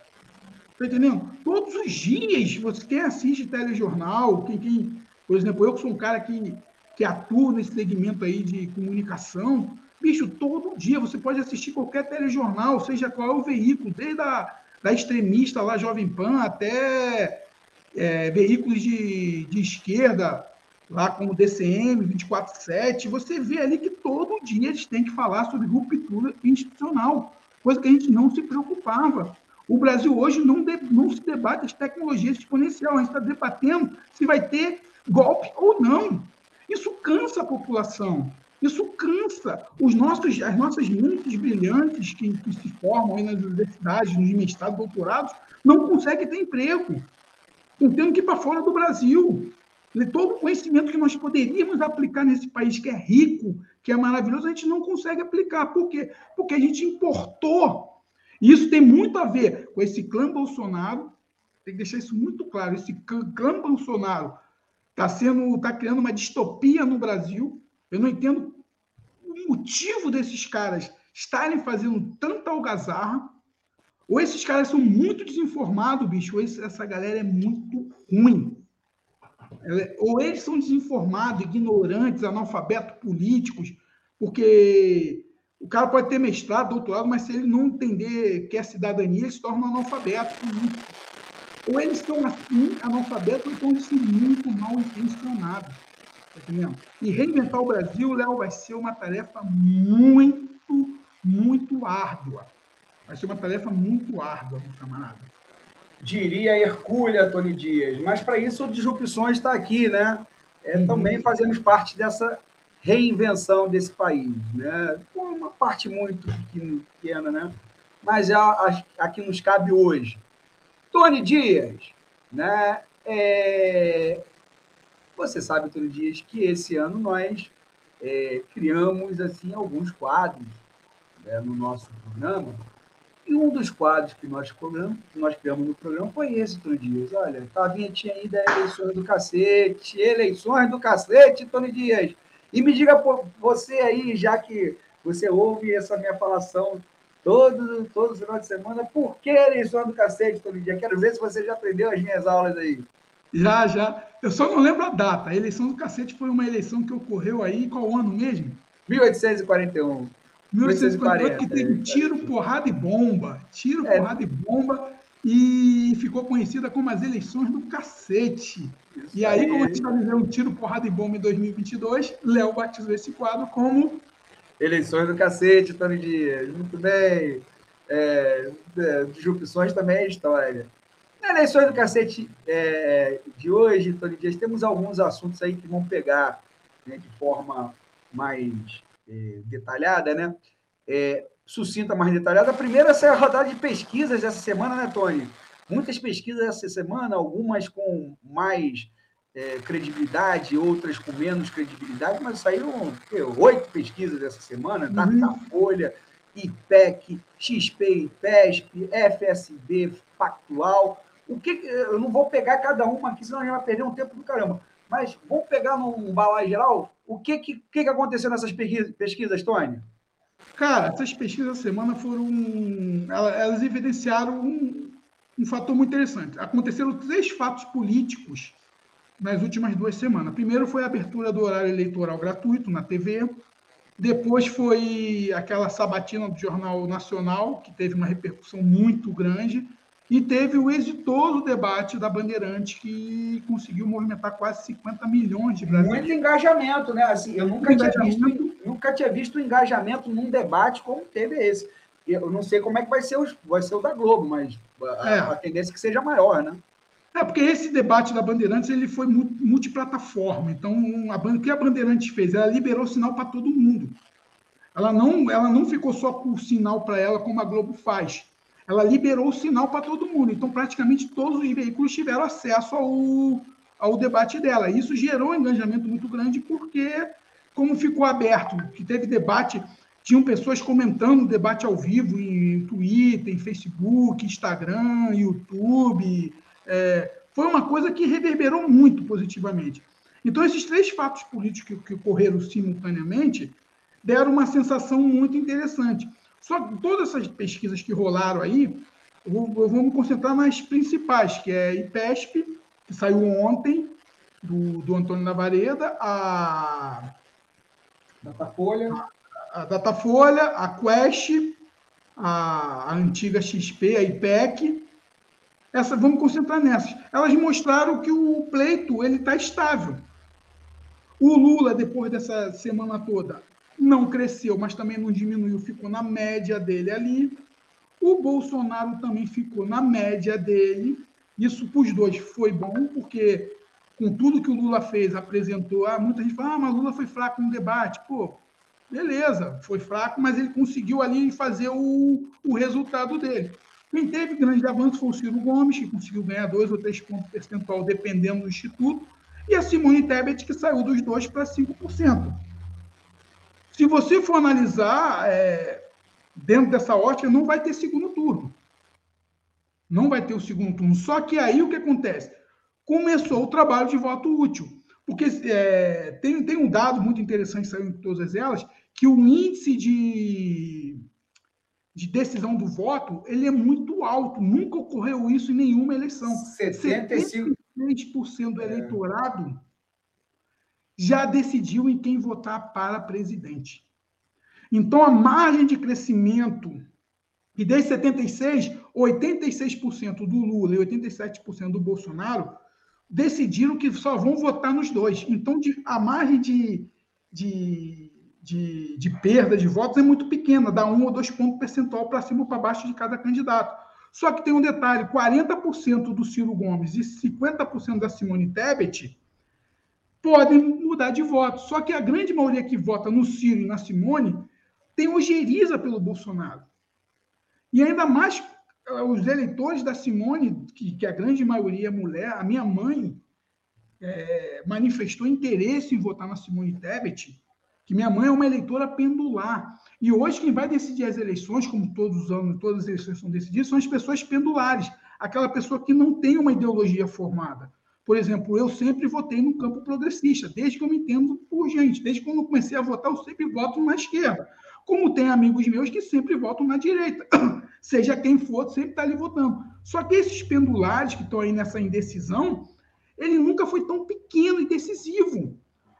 Está entendendo? Todos os dias, você quem assiste telejornal, quem, quem, por exemplo, eu que sou um cara que, que atua nesse segmento aí de comunicação, bicho, todo dia você pode assistir qualquer telejornal, seja qual é o veículo, desde a da extremista lá, Jovem Pan, até é, veículos de, de esquerda, lá como DCM, 24-7, você vê ali que todo dia eles têm que falar sobre ruptura institucional, coisa que a gente não se preocupava. O Brasil hoje não, de, não se debate as tecnologias exponenciais, a gente está debatendo se vai ter golpe ou não. Isso cansa a população, isso cansa os nossos, as nossas mentes brilhantes que, que se formam nas universidades, nos mestrados, doutorados, não conseguem ter emprego. Estão tendo que ir para fora do Brasil todo o conhecimento que nós poderíamos aplicar nesse país que é rico, que é maravilhoso, a gente não consegue aplicar. Por quê? Porque a gente importou. E isso tem muito a ver com esse clã Bolsonaro. Tem que deixar isso muito claro. Esse clã Bolsonaro está sendo, está criando uma distopia no Brasil. Eu não entendo o motivo desses caras estarem fazendo tanta algazarra. Ou esses caras são muito desinformados, bicho, ou essa galera é muito ruim ou eles são desinformados, ignorantes, analfabetos políticos, porque o cara pode ter mestrado, doutorado, mas se ele não entender que é cidadania, ele se torna analfabeto político. Ou eles estão assim, analfabetos, ou estão assim, muito mal intencionados. Tá? E reinventar o Brasil, Léo, vai ser uma tarefa muito, muito árdua. Vai ser uma tarefa muito árdua, meu camarada diria Hercúlea Tony Dias. Mas para isso o Disrupções está aqui, né? É, uhum. Também fazemos parte dessa reinvenção desse país, né? uma parte muito pequena, né? Mas é a, a, que nos cabe hoje. Tony Dias, né? É... Você sabe, Tony Dias, que esse ano nós é, criamos assim alguns quadros né, no nosso programa, e um dos quadros que nós, programa, que nós criamos no programa foi esse, Tony Dias. Olha, tá a vinhetinha aí das eleições do cacete, eleições do cacete, Tony Dias. E me diga você aí, já que você ouve essa minha falação todo, todo final de semana, por que eleições do cacete, Tony Dias? Quero ver se você já aprendeu as minhas aulas aí. Já, já. Eu só não lembro a data. A eleição do cacete foi uma eleição que ocorreu aí, qual ano mesmo? 1841. 1840, que teve é, tiro, porrada e bomba. Tiro, é. porrada e bomba. E ficou conhecida como as eleições do cacete. Isso e aí, aí, como a gente está vivendo tiro, porrada e bomba em 2022, Léo batizou esse quadro como. Eleições do cacete, Tony Dias. Muito bem. É, é disrupções também é história. Na eleições do cacete é, de hoje, Tony Dias, temos alguns assuntos aí que vão pegar né, de forma mais é, detalhada, né? É, sucinta, mais detalhada. A primeira é a rodada de pesquisas dessa semana, né, Tony? Muitas pesquisas essa semana, algumas com mais é, credibilidade, outras com menos credibilidade, mas saíram oito pesquisas essa semana, uhum. Datafolha, IPEC, XP, IPESP, FSB, Factual, o que, eu não vou pegar cada uma aqui, senão a gente vai perder um tempo do caramba. Mas vamos pegar num balai geral. O que, que, que aconteceu nessas pesquisas, Tony? Cara, essas pesquisas da semana foram. Elas evidenciaram um, um fator muito interessante. Aconteceram três fatos políticos nas últimas duas semanas. Primeiro foi a abertura do horário eleitoral gratuito na TV. Depois foi aquela sabatina do Jornal Nacional, que teve uma repercussão muito grande. E teve o exitoso debate da Bandeirante, que conseguiu movimentar quase 50 milhões de brasileiros. Muito engajamento, né? Assim, eu nunca tinha, visto, nunca tinha visto engajamento num debate como teve esse. Eu não sei como é que vai ser, o, vai ser o da Globo, mas a, é. a tendência é que seja maior, né? É, porque esse debate da Bandeirantes ele foi multiplataforma. Então, a, o que a Bandeirantes fez? Ela liberou sinal para todo mundo. Ela não, ela não ficou só com o sinal para ela, como a Globo faz ela liberou o sinal para todo mundo. Então, praticamente todos os veículos tiveram acesso ao, ao debate dela. Isso gerou um engajamento muito grande, porque, como ficou aberto, que teve debate, tinham pessoas comentando o debate ao vivo em Twitter, em Facebook, Instagram, YouTube. É, foi uma coisa que reverberou muito positivamente. Então, esses três fatos políticos que, que ocorreram simultaneamente deram uma sensação muito interessante. Só que todas essas pesquisas que rolaram aí, eu vou, eu vou me concentrar nas principais, que é a IPESP, que saiu ontem, do, do Antônio Navareda, a Datafolha, a, a Datafolha, a Quest, a, a antiga XP, a IPEC. Essa, vamos concentrar nessas. Elas mostraram que o pleito ele está estável. O Lula, depois dessa semana toda, não cresceu, mas também não diminuiu, ficou na média dele ali. O Bolsonaro também ficou na média dele. Isso para os dois foi bom, porque com tudo que o Lula fez, apresentou, ah, muita gente fala, ah, mas Lula foi fraco no debate. Pô, beleza, foi fraco, mas ele conseguiu ali fazer o, o resultado dele. Quem teve grande avanço foi o Ciro Gomes, que conseguiu ganhar dois ou três pontos percentual, dependendo do instituto, e a Simone Tebet, que saiu dos dois para 5%. Se você for analisar é, dentro dessa ótica, não vai ter segundo turno. Não vai ter o segundo turno. Só que aí o que acontece? Começou o trabalho de voto útil. Porque é, tem, tem um dado muito interessante saindo em todas elas, que o índice de, de decisão do voto ele é muito alto. Nunca ocorreu isso em nenhuma eleição. 75% do eleitorado já decidiu em quem votar para presidente. Então, a margem de crescimento, que desde 76, 86% do Lula e 87% do Bolsonaro decidiram que só vão votar nos dois. Então, a margem de, de, de, de perda de votos é muito pequena, dá um ou dois pontos percentual para cima ou para baixo de cada candidato. Só que tem um detalhe: 40% do Ciro Gomes e 50% da Simone Tebet podem mudar de voto. Só que a grande maioria que vota no Ciro e na Simone tem ojeriza pelo Bolsonaro. E ainda mais eh, os eleitores da Simone, que, que a grande maioria é mulher, a minha mãe é, manifestou interesse em votar na Simone Tebet, que minha mãe é uma eleitora pendular. E hoje quem vai decidir as eleições, como todos os anos, todas as eleições são decididas, são as pessoas pendulares, aquela pessoa que não tem uma ideologia formada. Por exemplo, eu sempre votei no campo progressista, desde que eu me entendo por gente. Desde quando comecei a votar, eu sempre voto na esquerda. Como tem amigos meus que sempre votam na direita. Seja quem for, sempre está ali votando. Só que esses pendulares que estão aí nessa indecisão, ele nunca foi tão pequeno e decisivo.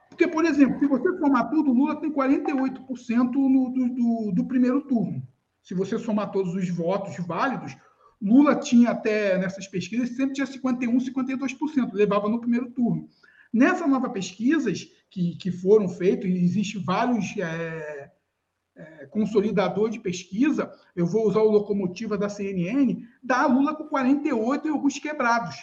Porque, por exemplo, se você somar tudo, Lula tem 48% no, do, do, do primeiro turno. Se você somar todos os votos válidos, Lula tinha até nessas pesquisas sempre tinha 51, 52%, levava no primeiro turno. Nessas novas pesquisas que, que foram feitas, e existe vários é, é, consolidadores de pesquisa, eu vou usar o locomotiva da CNN, dá Lula com 48 e alguns quebrados.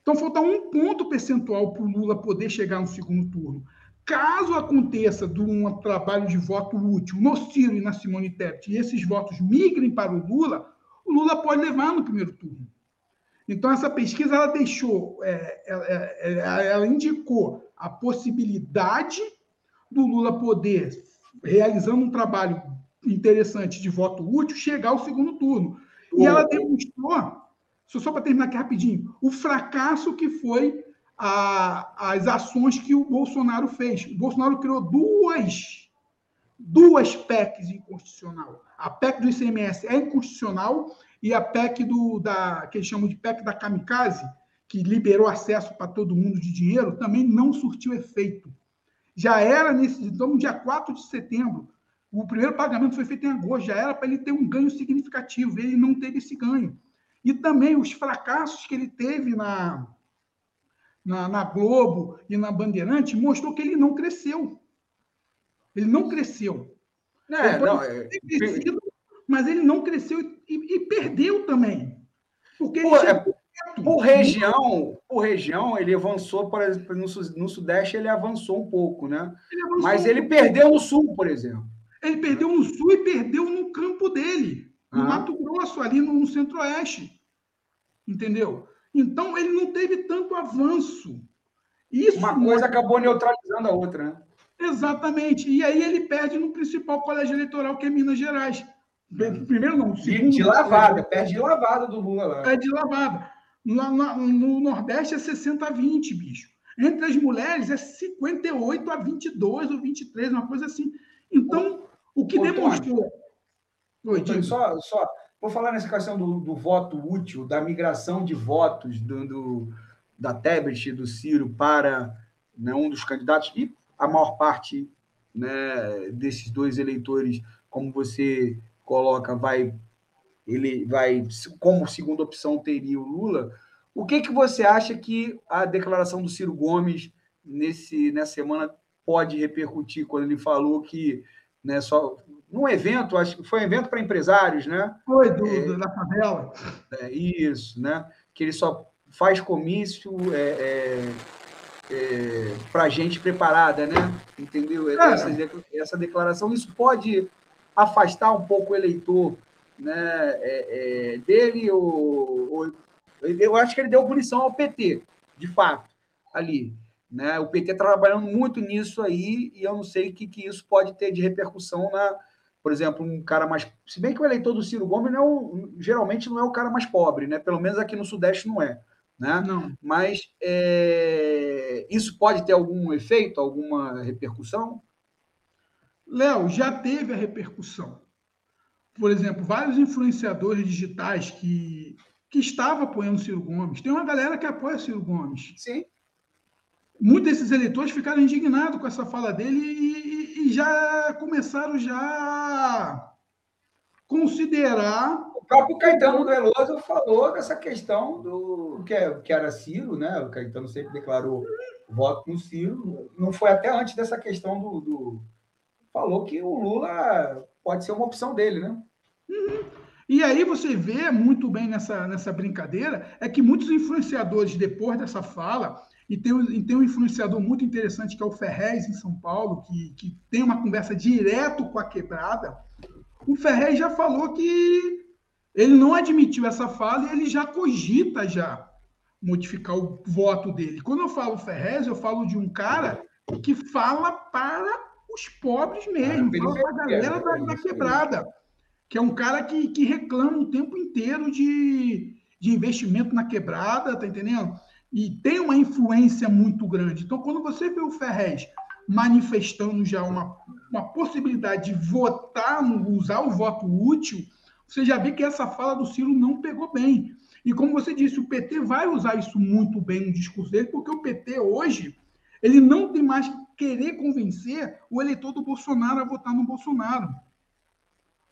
Então falta um ponto percentual para o Lula poder chegar no segundo turno. Caso aconteça de um trabalho de voto útil no Ciro e na Simone Tebet e esses votos migrem para o Lula, o Lula pode levar no primeiro turno. Então, essa pesquisa ela deixou, é, ela, é, ela indicou a possibilidade do Lula poder, realizando um trabalho interessante de voto útil, chegar ao segundo turno. E ela demonstrou, só para terminar aqui rapidinho, o fracasso que foi a, as ações que o Bolsonaro fez. O Bolsonaro criou duas, duas PECs inconstitucional. A PEC do ICMS é inconstitucional e a PEC do, da, que eles chamam de PEC da kamikaze, que liberou acesso para todo mundo de dinheiro, também não surtiu efeito. Já era nesse, então, no dia 4 de setembro, o primeiro pagamento foi feito em agosto, já era para ele ter um ganho significativo, ele não teve esse ganho. E também os fracassos que ele teve na, na, na Globo e na Bandeirante mostrou que ele não cresceu. Ele não cresceu. É, não, é... Crescido, mas ele não cresceu e, e perdeu também. Porque Pô, é, por região, por região, ele avançou, por exemplo, no, no Sudeste ele avançou um pouco, né? Ele mas ele perdeu no Sul, por exemplo. Ele perdeu no Sul e perdeu no campo dele, no ah. Mato Grosso, ali no, no Centro-Oeste. Entendeu? Então, ele não teve tanto avanço. Isso Uma coisa acabou neutralizando a outra, né? Exatamente. E aí ele perde no principal colégio eleitoral, que é Minas Gerais. Primeiro não, segundo. De, lavada, perde de lavada do Lula lá. Perde de lavada. No, no Nordeste é 60 a 20, bicho. Entre as mulheres é 58 a 22 ou 23, uma coisa assim. Então, o que Ô, demonstrou. Oi, só, só, vou falar nessa questão do, do voto útil, da migração de votos do, do da Tebet e do Ciro para né, um dos candidatos, e a maior parte né, desses dois eleitores, como você coloca, vai ele vai como segunda opção teria o Lula. O que que você acha que a declaração do Ciro Gomes nesse nessa semana pode repercutir quando ele falou que né, só num evento, acho que foi um evento para empresários, né? Foi do, é, da favela. É, isso, né? Que ele só faz comício é, é é, para gente preparada, né? Entendeu? É. Essa, essa, declaração, isso pode afastar um pouco o eleitor né, é, é, dele, ou, ou, eu acho que ele deu punição ao PT, de fato, ali. Né? O PT tá trabalhando muito nisso aí, e eu não sei o que, que isso pode ter de repercussão na, por exemplo, um cara mais. Se bem que o eleitor do Ciro Gomes não é geralmente não é o cara mais pobre, né? Pelo menos aqui no Sudeste não é. Né? Não. Mas é, isso pode ter algum efeito, alguma repercussão? Léo, já teve a repercussão. Por exemplo, vários influenciadores digitais que, que estavam apoiando Ciro Gomes. Tem uma galera que apoia Ciro Gomes. Sim. Muitos desses eleitores ficaram indignados com essa fala dele e, e já começaram já a considerar o próprio Caetano Veloso falou dessa questão do que, é, que era Ciro, né? O Caetano sempre declarou voto no Ciro. Não foi até antes dessa questão do, do, Falou que o Lula pode ser uma opção dele, né? Uhum. E aí você vê muito bem nessa, nessa brincadeira, é que muitos influenciadores, depois dessa fala, e tem, e tem um influenciador muito interessante que é o Ferrez, em São Paulo, que, que tem uma conversa direto com a quebrada, o Ferrez já falou que ele não admitiu essa fala e ele já cogita já modificar o voto dele. Quando eu falo Ferrez, eu falo de um cara que fala para os pobres mesmo, ah, fala para a galera da, da, quebrada, que é um cara que, que reclama o tempo inteiro de, de investimento na quebrada, tá entendendo? E tem uma influência muito grande. Então, quando você vê o Ferrez manifestando já uma, uma possibilidade de votar, usar o voto útil, você já vê que essa fala do Ciro não pegou bem. E como você disse, o PT vai usar isso muito bem no discurso dele, porque o PT hoje ele não tem mais que querer convencer o eleitor do Bolsonaro a votar no Bolsonaro.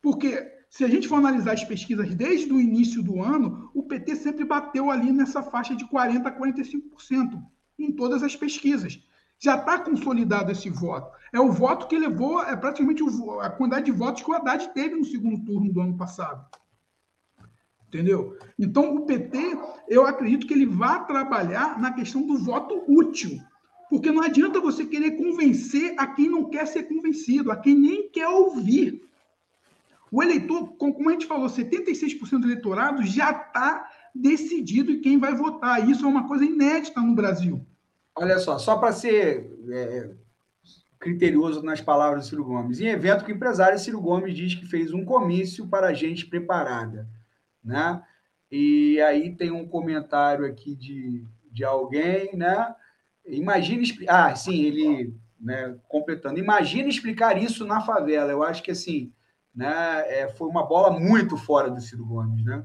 Porque se a gente for analisar as pesquisas desde o início do ano, o PT sempre bateu ali nessa faixa de 40% a 45% em todas as pesquisas. Já está consolidado esse voto. É o voto que levou, é praticamente a quantidade de votos que o Haddad teve no segundo turno do ano passado. Entendeu? Então, o PT, eu acredito que ele vai trabalhar na questão do voto útil. Porque não adianta você querer convencer a quem não quer ser convencido, a quem nem quer ouvir. O eleitor, como a gente falou, 76% do eleitorado já está decidido em quem vai votar. Isso é uma coisa inédita no Brasil. Olha só, só para ser é, criterioso nas palavras do Ciro Gomes. Em evento que o empresário Ciro Gomes diz que fez um comício para gente preparada. Né? E aí tem um comentário aqui de, de alguém, né? Imagina. Ah, sim, ele né, completando. Imagina explicar isso na favela. Eu acho que assim né? É, foi uma bola muito fora do Ciro Gomes, né?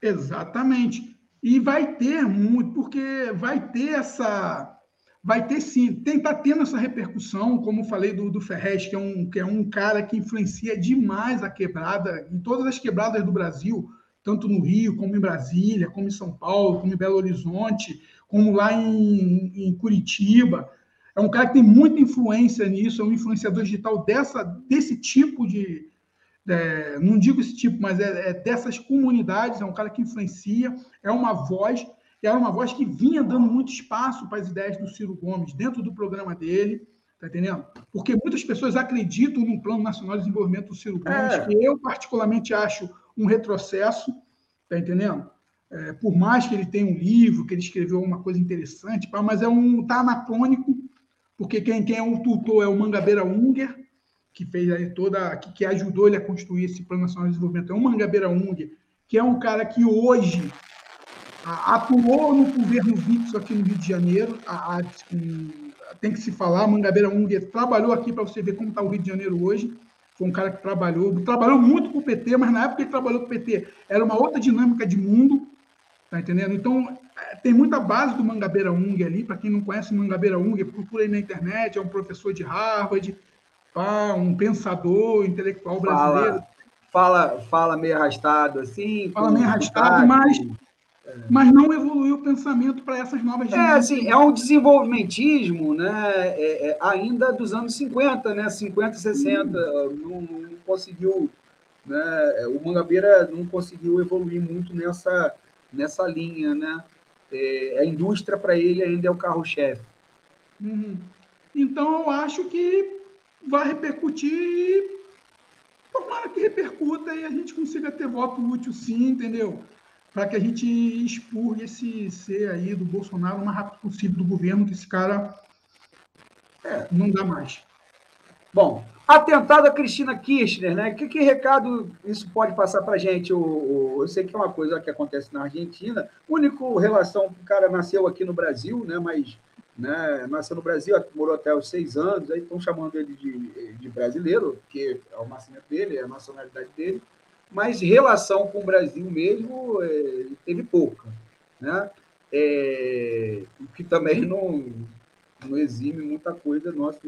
Exatamente. E vai ter muito, porque vai ter essa. Vai ter sim, tem, tá tendo essa repercussão, como falei do, do Ferrez, que é, um, que é um cara que influencia demais a quebrada, em todas as quebradas do Brasil, tanto no Rio, como em Brasília, como em São Paulo, como em Belo Horizonte, como lá em, em Curitiba. É um cara que tem muita influência nisso, é um influenciador digital dessa, desse tipo de, é, não digo esse tipo, mas é, é, dessas comunidades, é um cara que influencia, é uma voz, era uma voz que vinha dando muito espaço para as ideias do Ciro Gomes dentro do programa dele, tá entendendo? Porque muitas pessoas acreditam no Plano Nacional de Desenvolvimento do Ciro Gomes, é. que eu particularmente acho um retrocesso, tá entendendo? É, por mais que ele tenha um livro, que ele escreveu uma coisa interessante, mas é um tá anacrônico, porque quem, quem é um tutor é o Mangabeira Unger, que fez aí toda, que, que, ajudou ele a construir esse Plano Nacional de Desenvolvimento, é o Mangabeira Ung, que é um cara que hoje atuou no governo Vixo aqui no Rio de Janeiro, a, a, tem que se falar, Mangabeira Ung trabalhou aqui para você ver como está o Rio de Janeiro hoje, foi um cara que trabalhou, trabalhou muito com o PT, mas na época ele trabalhou com o PT era uma outra dinâmica de mundo, tá entendendo? Então, é, tem muita base do Mangabeira Ung ali, para quem não conhece Mangabeira Ung, procura aí na internet, é um professor de Harvard, um pensador intelectual brasileiro. Fala, fala, fala meio arrastado, assim. Fala meio arrastado, mas. Mas não evoluiu o pensamento para essas novas gerações. É, assim, é um desenvolvimentismo né, é, é, ainda dos anos 50, né, 50, 60. Hum. Não, não, conseguiu. Né, o Mangabeira não conseguiu evoluir muito nessa, nessa linha. Né? É, a indústria, para ele, ainda é o carro-chefe. Uhum. Então, eu acho que vai repercutir tomara que repercuta e a gente consiga ter voto útil sim, entendeu? Para que a gente expurgue esse ser aí do Bolsonaro o mais rápido possível do governo, que esse cara é, não dá mais. Bom, atentado a Cristina Kirchner, né? Que, que recado isso pode passar para a gente? O, eu sei que é uma coisa que acontece na Argentina, única relação o cara nasceu aqui no Brasil, né? Mas né? Nasceu no Brasil, morou até os seis anos, aí estão chamando ele de, de brasileiro, porque é o nascimento dele, é a nacionalidade dele, mas relação com o Brasil mesmo é, teve pouca, né? É, o que também não, não exime muita coisa nossa,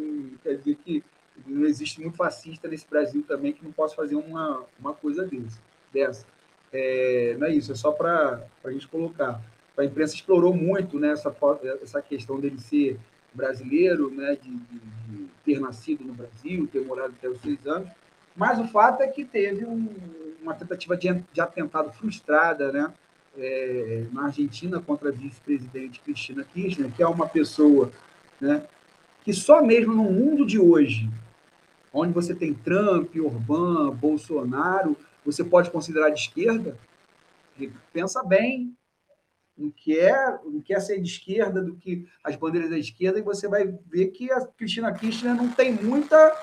quer dizer que não existe muito fascista nesse Brasil também que não possa fazer uma, uma coisa desse, dessa. É, não é isso, é só para a gente colocar a imprensa explorou muito né, essa, essa questão dele ser brasileiro, né, de, de, de, ter nascido no Brasil, ter morado até os seis anos, mas o fato é que teve um, uma tentativa de, de, atentado frustrada né, é, na Argentina contra a vice-presidente Cristina Kirchner, que é uma pessoa né, que só mesmo no mundo de hoje, onde você tem Trump, Orbán, Bolsonaro, você pode considerar de esquerda? Pensa bem, no que é, no que é ser de esquerda, do que as bandeiras da esquerda, e você vai ver que a Cristina Kirchner não tem muita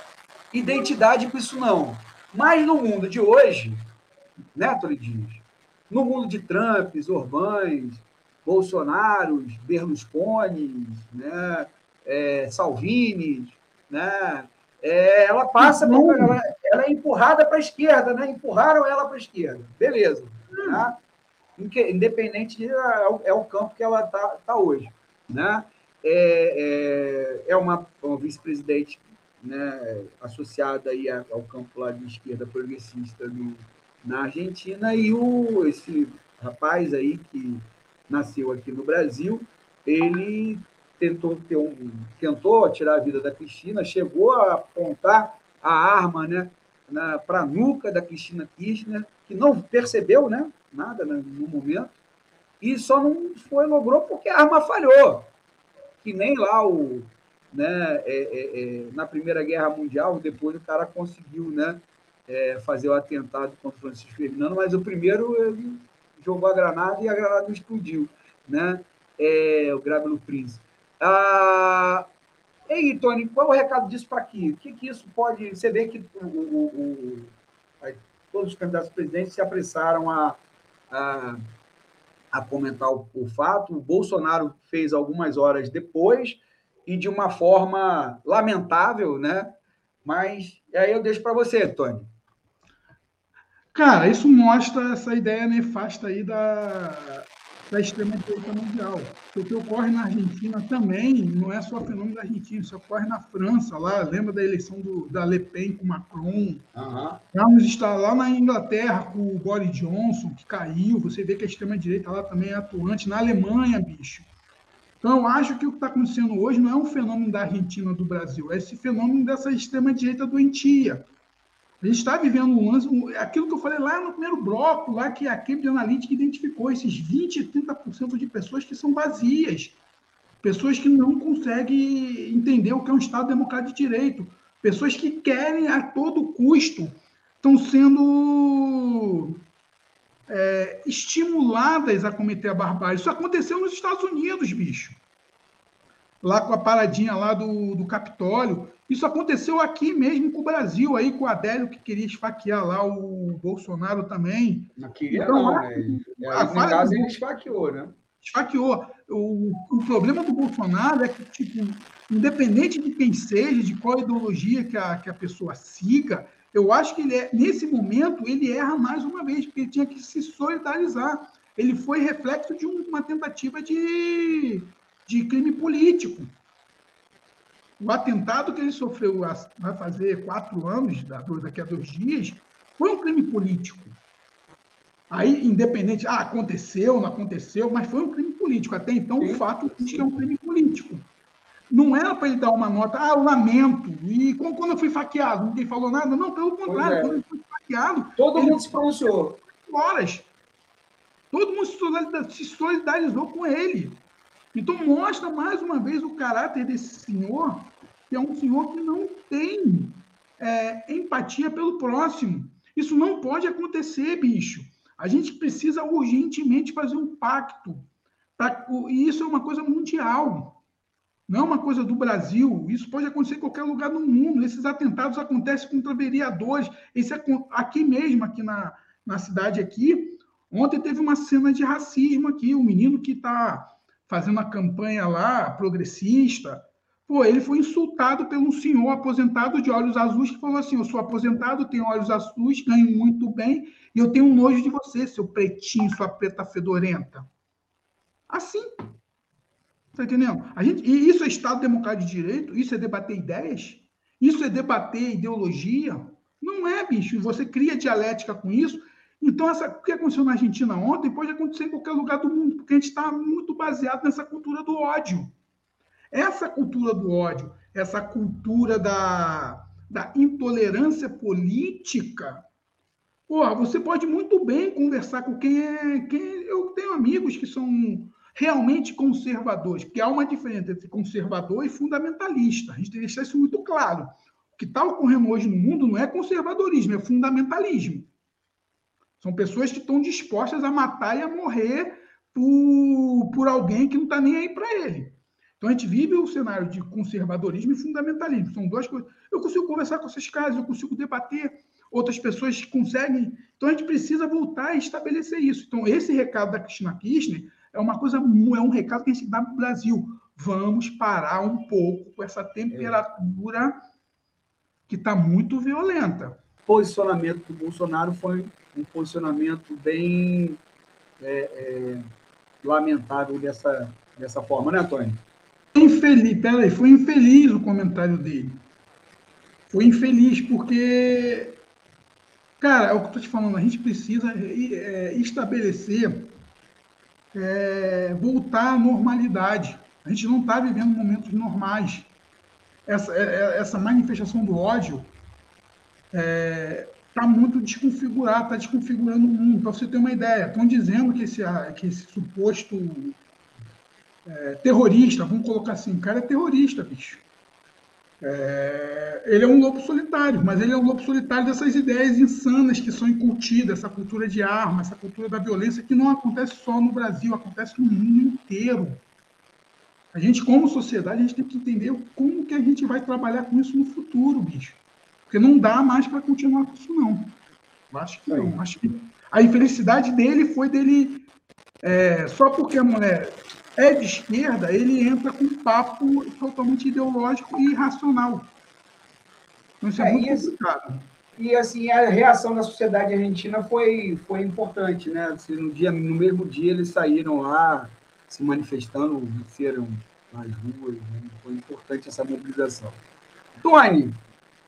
identidade com isso, não. Mas no mundo de hoje, né, Toledinho? No mundo de Trumps, Orbães, Bolsonaros, Berlusconi, né, é, Salvini, né, é, ela passa, ela, ela, é empurrada para a esquerda, né? Empurraram ela para a esquerda. Beleza. Hum. Né? independente de, é, o, é o campo que ela está tá hoje. Né? É, é, é uma, uma vice-presidente né, associada aí ao campo lá de esquerda progressista no, na Argentina, e o, esse rapaz aí que nasceu aqui no Brasil, ele tentou ter um, tentou tirar a vida da Cristina, chegou a apontar a arma né, para a nuca da Cristina Kirchner, que não percebeu, né? nada né, no momento, e só não foi, logrou porque a arma falhou. Que nem lá o, né, é, é, é, na Primeira Guerra Mundial, depois o cara conseguiu né, é, fazer o atentado contra o Francisco Ferdinando, mas o primeiro ele jogou a granada e a granada explodiu, né? É, o Grábilo Príncipe. Ah, e aí, Tony, qual é o recado disso para aqui? O que, que isso pode. Você vê que o, o, o, todos os candidatos a presidente se apressaram a, a, a comentar o, fato. O Bolsonaro fez algumas horas depois e de uma forma lamentável, né? Mas aí eu deixo para você, Tony. Cara, isso mostra essa ideia nefasta aí da, da extrema-direita mundial. O que ocorre na Argentina também não é só fenômeno da Argentina, isso ocorre na França, lá, lembra da eleição do, da Le Pen com Macron? Uhum. Vamos estar lá na Inglaterra com o Boris Johnson, que caiu, você vê que a extrema-direita lá também é atuante, na Alemanha, bicho. Então, eu acho que o que está acontecendo hoje não é um fenômeno da Argentina do Brasil, é esse fenômeno dessa extrema-direita doentia. A gente está vivendo um aquilo que eu falei lá no primeiro bloco, lá que a Cambridge Analytica identificou esses 20%, 30% de pessoas que são vazias, pessoas que não conseguem entender o que é um Estado democrático de direito, pessoas que querem a todo custo, estão sendo é, estimuladas a cometer a barbárie. Isso aconteceu nos Estados Unidos, bicho. Lá com a paradinha lá do, do Capitólio. Isso aconteceu aqui mesmo com o Brasil, aí com o Adélio, que queria esfaquear lá o Bolsonaro também. Não queria, então, não, né? no caso, ele esfaqueou, né? Esfaqueou. O, o problema do Bolsonaro é que, tipo, independente de quem seja, de qual ideologia que a, que a pessoa siga, eu acho que ele é, nesse momento ele erra mais uma vez, porque ele tinha que se solidarizar. Ele foi reflexo de uma tentativa de, de crime político. O atentado que ele sofreu vai fazer quatro anos, daqui a dois dias, foi um crime político. Aí, independente, ah, aconteceu, não aconteceu, mas foi um crime político. Até então, o fato é que é um crime político. Não era para ele dar uma nota, ah, eu lamento. E quando eu fui faqueado, ninguém falou nada? Não, pelo contrário, é. quando eu fui faqueado. Todo mundo se pronunciou. Horas. Todo mundo se solidarizou com ele. Então, mostra mais uma vez o caráter desse senhor, que é um senhor que não tem é, empatia pelo próximo. Isso não pode acontecer, bicho. A gente precisa urgentemente fazer um pacto. Pra, e isso é uma coisa mundial. Não é uma coisa do Brasil. Isso pode acontecer em qualquer lugar do mundo. Esses atentados acontecem contra vereadores. Esse, aqui mesmo, aqui na, na cidade aqui, ontem teve uma cena de racismo aqui. O um menino que está fazendo a campanha lá, progressista, pô, ele foi insultado um senhor aposentado de olhos azuis que falou assim: Eu sou aposentado, tenho olhos azuis, ganho muito bem, e eu tenho nojo de você, seu pretinho, sua preta fedorenta. Assim. Tá entendendo? A gente, e isso é Estado Democrático de Direito? Isso é debater ideias? Isso é debater ideologia? Não é, bicho. Você cria dialética com isso então, essa, o que aconteceu na Argentina ontem pode acontecer em qualquer lugar do mundo, porque a gente está muito baseado nessa cultura do ódio. Essa cultura do ódio, essa cultura da, da intolerância política, porra, você pode muito bem conversar com quem é. Quem, eu tenho amigos que são realmente conservadores, porque há uma diferença entre conservador e fundamentalista. A gente tem que deixar isso muito claro. O que está ocorrendo hoje no mundo não é conservadorismo, é fundamentalismo. São pessoas que estão dispostas a matar e a morrer por, por alguém que não está nem aí para ele. Então a gente vive um cenário de conservadorismo e fundamentalismo. São duas coisas. Eu consigo conversar com esses caras, eu consigo debater, outras pessoas conseguem. Então a gente precisa voltar a estabelecer isso. Então, esse recado da Cristina Kirchner é uma coisa, é um recado que a gente dá para o Brasil. Vamos parar um pouco com essa temperatura que está muito violenta. O posicionamento do Bolsonaro foi um posicionamento bem é, é, lamentável dessa, dessa forma, né, Antônio? Infeliz, peraí, foi infeliz o comentário dele. Foi infeliz porque, cara, é o que eu estou te falando, a gente precisa é, estabelecer, é, voltar à normalidade. A gente não está vivendo momentos normais. Essa, é, é, essa manifestação do ódio é, tá muito desconfigurada, está desconfigurando o mundo. Para você ter uma ideia, estão dizendo que esse, que esse suposto é, terrorista, vamos colocar assim, o cara é terrorista, bicho. É, ele é um lobo solitário, mas ele é um lobo solitário dessas ideias insanas que são incutidas, essa cultura de arma, essa cultura da violência, que não acontece só no Brasil, acontece no mundo inteiro. A gente, como sociedade, a gente tem que entender como que a gente vai trabalhar com isso no futuro, bicho. Porque não dá mais para continuar com isso, não. Eu acho que não. Acho que a infelicidade dele foi dele. É, só porque a mulher é de esquerda, ele entra com um papo totalmente ideológico e irracional. Então, isso é, é muito isso, complicado. E assim, a reação da sociedade argentina foi, foi importante, né? Assim, no, dia, no mesmo dia eles saíram lá se manifestando, venceram nas ruas, né? foi importante essa mobilização. Tony,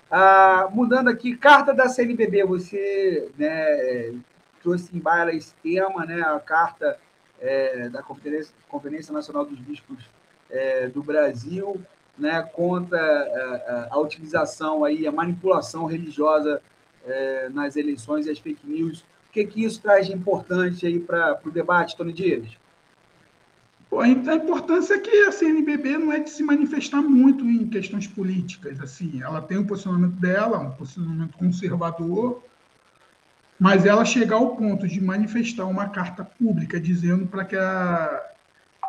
ah, mudando aqui, carta da CNBB, você né, trouxe em baila esse tema, né, a carta é, da Conferência, Conferência, Nacional dos Bispos é, do Brasil, né, contra a, é, a, a, utilização, aí, a manipulação religiosa é, nas eleições e as fake news. O que, que isso traz de importante aí para o debate, Tony Dias? A importância é que a CNBB não é de se manifestar muito em questões políticas. Assim, ela tem um posicionamento dela, um posicionamento conservador, mas ela chegar ao ponto de manifestar uma carta pública dizendo para que a,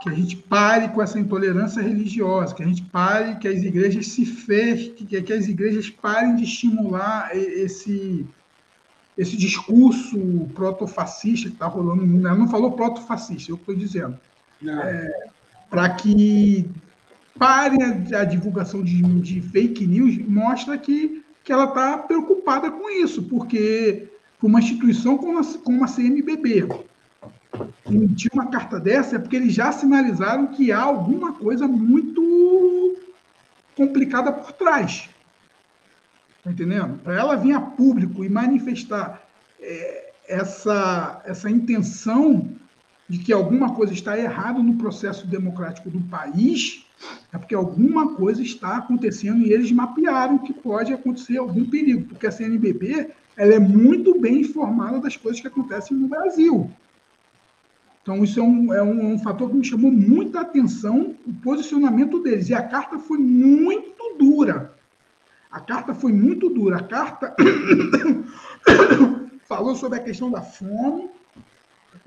que a gente pare com essa intolerância religiosa, que a gente pare, que as igrejas se fechem, que, que as igrejas parem de estimular esse, esse discurso protofascista que está rolando no mundo. Ela não falou protofascista, é eu estou dizendo é, para que pare a, divulgação de, de, fake news, mostra que, que ela está preocupada com isso, porque uma instituição como a, como a emitir uma carta dessa é porque eles já sinalizaram que há alguma coisa muito complicada por trás. Está entendendo? Para ela vir a público e manifestar é, essa, essa intenção de que alguma coisa está errada no processo democrático do país, é porque alguma coisa está acontecendo e eles mapearam que pode acontecer algum perigo, porque a CNBB ela é muito bem informada das coisas que acontecem no Brasil. Então, isso é um, é um, é um fator que me chamou muita atenção, o posicionamento deles. E a carta foi muito dura. A carta foi muito dura. A carta falou sobre a questão da fome,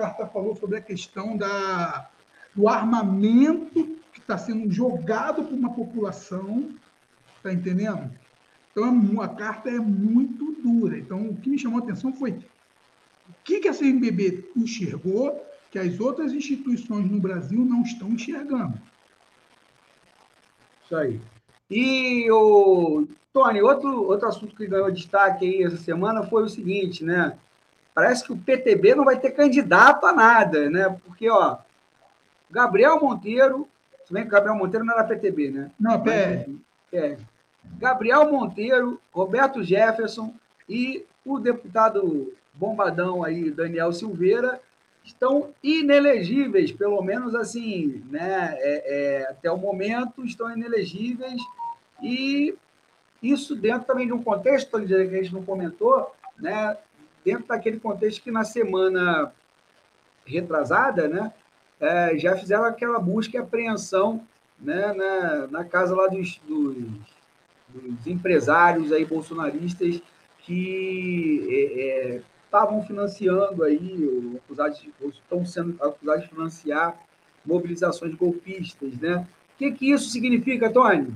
carta falou sobre a questão da, do armamento que está sendo jogado para uma população, está entendendo? Então, a carta é muito dura. Então, o que me chamou a atenção foi o que, que a CNBB enxergou que as outras instituições no Brasil não estão enxergando. Isso aí. E o Tony, outro, outro assunto que ganhou destaque aí essa semana foi o seguinte, né? Parece que o PTB não vai ter candidato a nada, né? Porque, ó, Gabriel Monteiro, se bem que Gabriel Monteiro não era PTB, né? Não, PR. É. Gabriel Monteiro, Roberto Jefferson e o deputado bombadão aí, Daniel Silveira, estão inelegíveis, pelo menos assim, né? É, é, até o momento estão inelegíveis e isso dentro também de um contexto que a gente não comentou, né? Dentro daquele contexto que na semana retrasada, né, é, já fizeram aquela busca e apreensão né, na, na casa lá dos, dos, dos empresários aí bolsonaristas que é, é, estavam financiando aí, estão sendo acusados de financiar mobilizações golpistas, né? O que, que isso significa, Tony?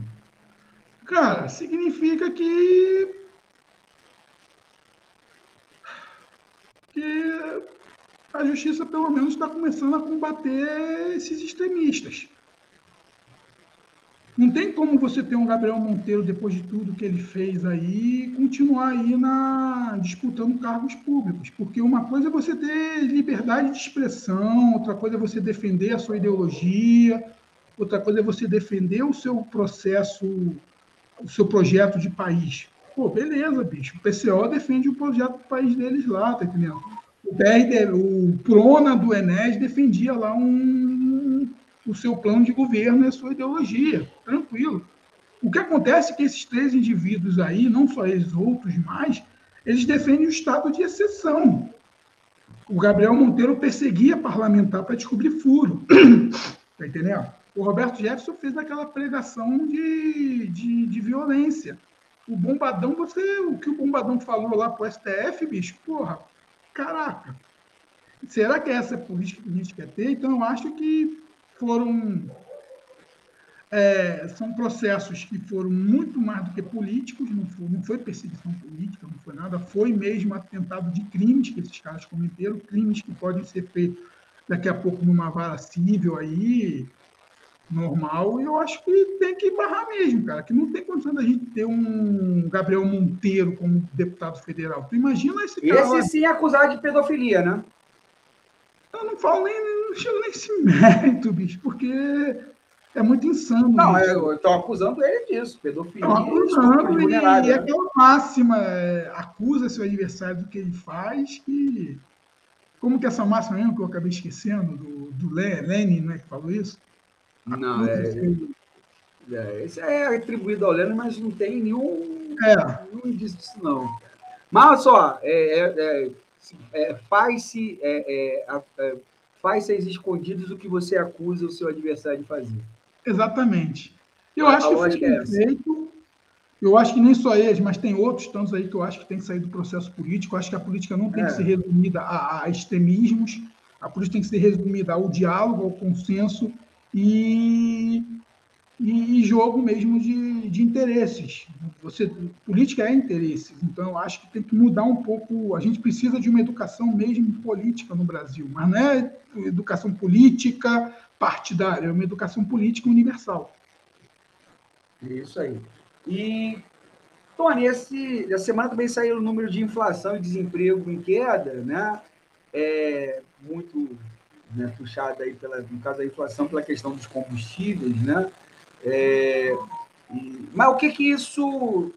Cara, significa que que a justiça pelo menos está começando a combater esses extremistas. Não tem como você ter um Gabriel Monteiro, depois de tudo que ele fez aí, continuar aí na, disputando cargos públicos. Porque uma coisa é você ter liberdade de expressão, outra coisa é você defender a sua ideologia, outra coisa é você defender o seu processo, o seu projeto de país. Pô, beleza, bicho. O PCO defende o projeto do país deles lá, tá entendendo? O, BRD, o Prona do Enes defendia lá um, o seu plano de governo e a sua ideologia, tranquilo. O que acontece é que esses três indivíduos aí, não só eles, outros mais, eles defendem o estado de exceção. O Gabriel Monteiro perseguia parlamentar para descobrir furo. Tá entendendo? O Roberto Jefferson fez aquela pregação de, de, de violência. O Bombadão, você, o que o Bombadão falou lá pro STF, bicho, porra, caraca. Será que essa é a política que a gente quer ter? Então, eu acho que foram é, são processos que foram muito mais do que políticos, não foi, não foi, perseguição política, não foi nada, foi mesmo atentado de crimes que esses caras cometeram, crimes que podem ser feitos daqui a pouco numa vara civil aí, normal, e eu acho que tem que barrar mesmo, cara, que não tem condição da gente ter um Gabriel Monteiro como deputado federal. Tu imagina esse cara. Esse sim é acusado de pedofilia, né? Eu não falo nem, não chego nesse mérito, bicho, porque é muito insano. Não, eu estou acusando ele disso, pedofilia. Estão acusando e, e é aquela máxima, é, acusa seu adversário do que ele faz, que... Como que é essa máxima mesmo que eu acabei esquecendo, do, do Lenin, né, que falou isso? Não, é, é, Isso é atribuído ao Lenin, mas não tem nenhum, é. nenhum indício disso, não. Mas, só, é, é, é é, faz-se é, faz às escondidas o que você acusa o seu adversário de fazer. Exatamente. Eu a, acho a que foi feito. Eu acho que nem só eles, mas tem outros tantos aí que eu acho que tem que sair do processo político. Eu acho que a política não tem que ser resumida a, a extremismos. A política tem que ser resumida ao diálogo, ao consenso e e, jogo mesmo de, de interesses. Você, política é interesses, então eu acho que tem que mudar um pouco. A gente precisa de uma educação mesmo política no Brasil, mas não é educação política partidária, é uma educação política universal. Isso aí. E, Tony, esse, essa semana também saiu o número de inflação e desemprego em queda, né? É muito né, puxado aí, pela, no caso da inflação, pela questão dos combustíveis, né? É, mas o que que isso, o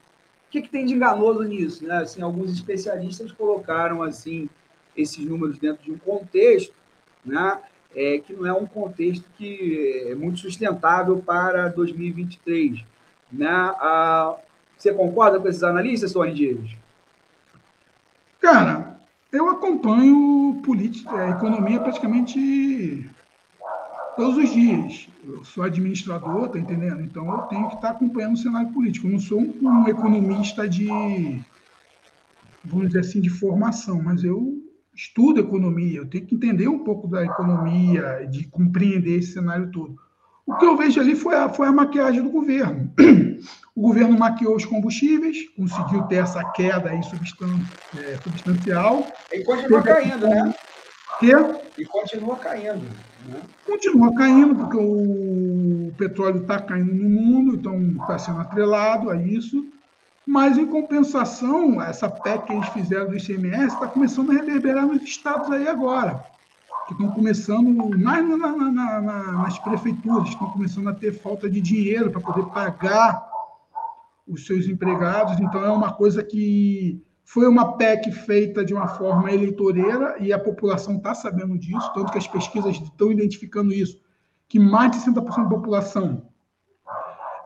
que que tem de enganoso nisso, né? Assim, alguns especialistas colocaram assim esses números dentro de um contexto, né? É, que não é um contexto que é muito sustentável para 2023, né? Ah, você concorda com esses analistas, Tony Dias? Cara, eu acompanho política, a economia praticamente todos os dias. Eu sou administrador, tá entendendo? Então eu tenho que estar acompanhando o cenário político. Eu não sou um, um economista de, vamos dizer assim, de formação, mas eu estudo economia, eu tenho que entender um pouco da economia, de compreender esse cenário todo. O que eu vejo ali foi a, foi a maquiagem do governo. O governo maquiou os combustíveis, conseguiu ter essa queda aí substan é, substancial. E continua caindo, né? E continua caindo. Né? Continua caindo, porque o petróleo está caindo no mundo, então está sendo atrelado a isso. Mas, em compensação, essa PEC que eles fizeram do ICMS está começando a reverberar nos estados aí agora, que estão começando, mais na, na, na, nas prefeituras, estão começando a ter falta de dinheiro para poder pagar os seus empregados. Então, é uma coisa que foi uma PEC feita de uma forma eleitoreira e a população está sabendo disso, tanto que as pesquisas estão identificando isso, que mais de 60% da população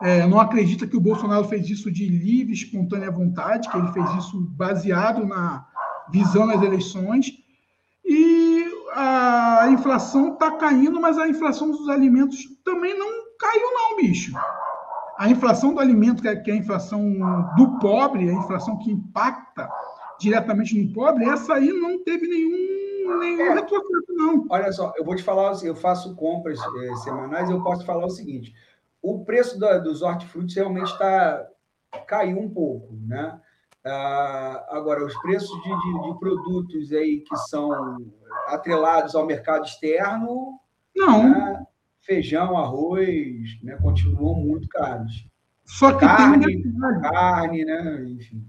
é, não acredita que o Bolsonaro fez isso de livre, espontânea vontade, que ele fez isso baseado na visão das eleições. E a inflação está caindo, mas a inflação dos alimentos também não caiu, não, bicho a inflação do alimento, que é, é a inflação do pobre, a inflação que impacta diretamente no pobre, essa aí não teve nenhum, nenhum é. retrocesso, não. Olha só, eu vou te falar, eu faço compras é, semanais, eu posso te falar o seguinte: o preço dos hortifrutis realmente está caiu um pouco, né? Ah, agora, os preços de, de, de, produtos aí que são atrelados ao mercado externo, não. Né? feijão, arroz, né, continuam muito caros. Só que carne, tem um detalhe. carne, né, enfim.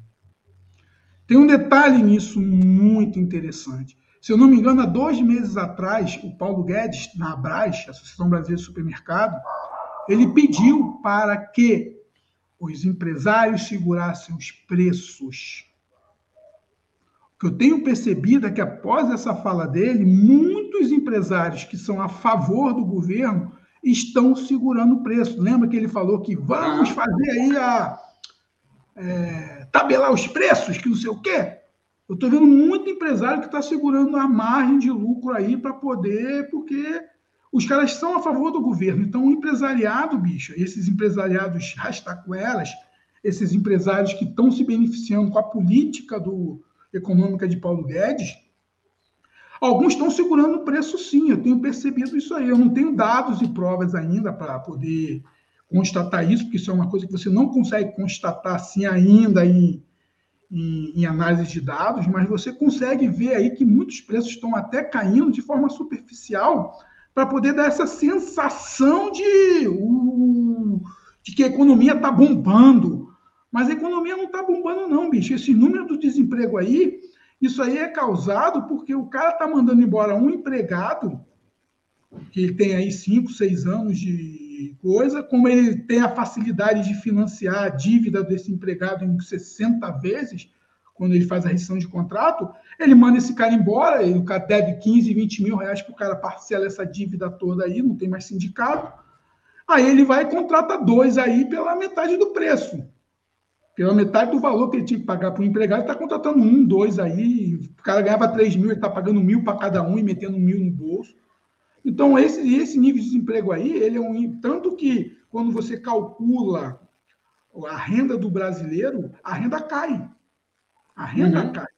Tem um detalhe nisso muito interessante. Se eu não me engano, há dois meses atrás, o Paulo Guedes, na Abras, Associação Brasileira de Supermercado, ele pediu para que os empresários segurassem os preços. O que eu tenho percebido é que, após essa fala dele, muitos empresários que são a favor do governo estão segurando o preço. Lembra que ele falou que vamos fazer aí a. É, tabelar os preços, que não sei o quê? Eu estou vendo muito empresário que está segurando a margem de lucro aí para poder, porque os caras são a favor do governo. Então, o empresariado, bicho, esses empresariados rastaquelas, esses empresários que estão se beneficiando com a política do, econômica de Paulo Guedes, alguns estão segurando o preço sim, eu tenho percebido isso aí. Eu não tenho dados e provas ainda para poder constatar isso, porque isso é uma coisa que você não consegue constatar assim ainda em, em, em análise de dados, mas você consegue ver aí que muitos preços estão até caindo de forma superficial para poder dar essa sensação de, uh, de que a economia está bombando. Mas a economia não está bombando, não, bicho. Esse número do desemprego aí, isso aí é causado porque o cara está mandando embora um empregado, que ele tem aí 5, 6 anos de coisa, como ele tem a facilidade de financiar a dívida desse empregado em 60 vezes, quando ele faz a rescisão de contrato, ele manda esse cara embora, ele, o cara deve 15, 20 mil reais para o cara parcela essa dívida toda aí, não tem mais sindicato. Aí ele vai e contrata dois aí pela metade do preço. Pela metade do valor que ele tinha que pagar para o empregado, ele está contratando um, dois aí. O cara ganhava 3 mil, ele está pagando mil para cada um e metendo mil no bolso. Então, esse, esse nível de desemprego aí, ele é um. Tanto que quando você calcula a renda do brasileiro, a renda cai. A renda uhum. cai.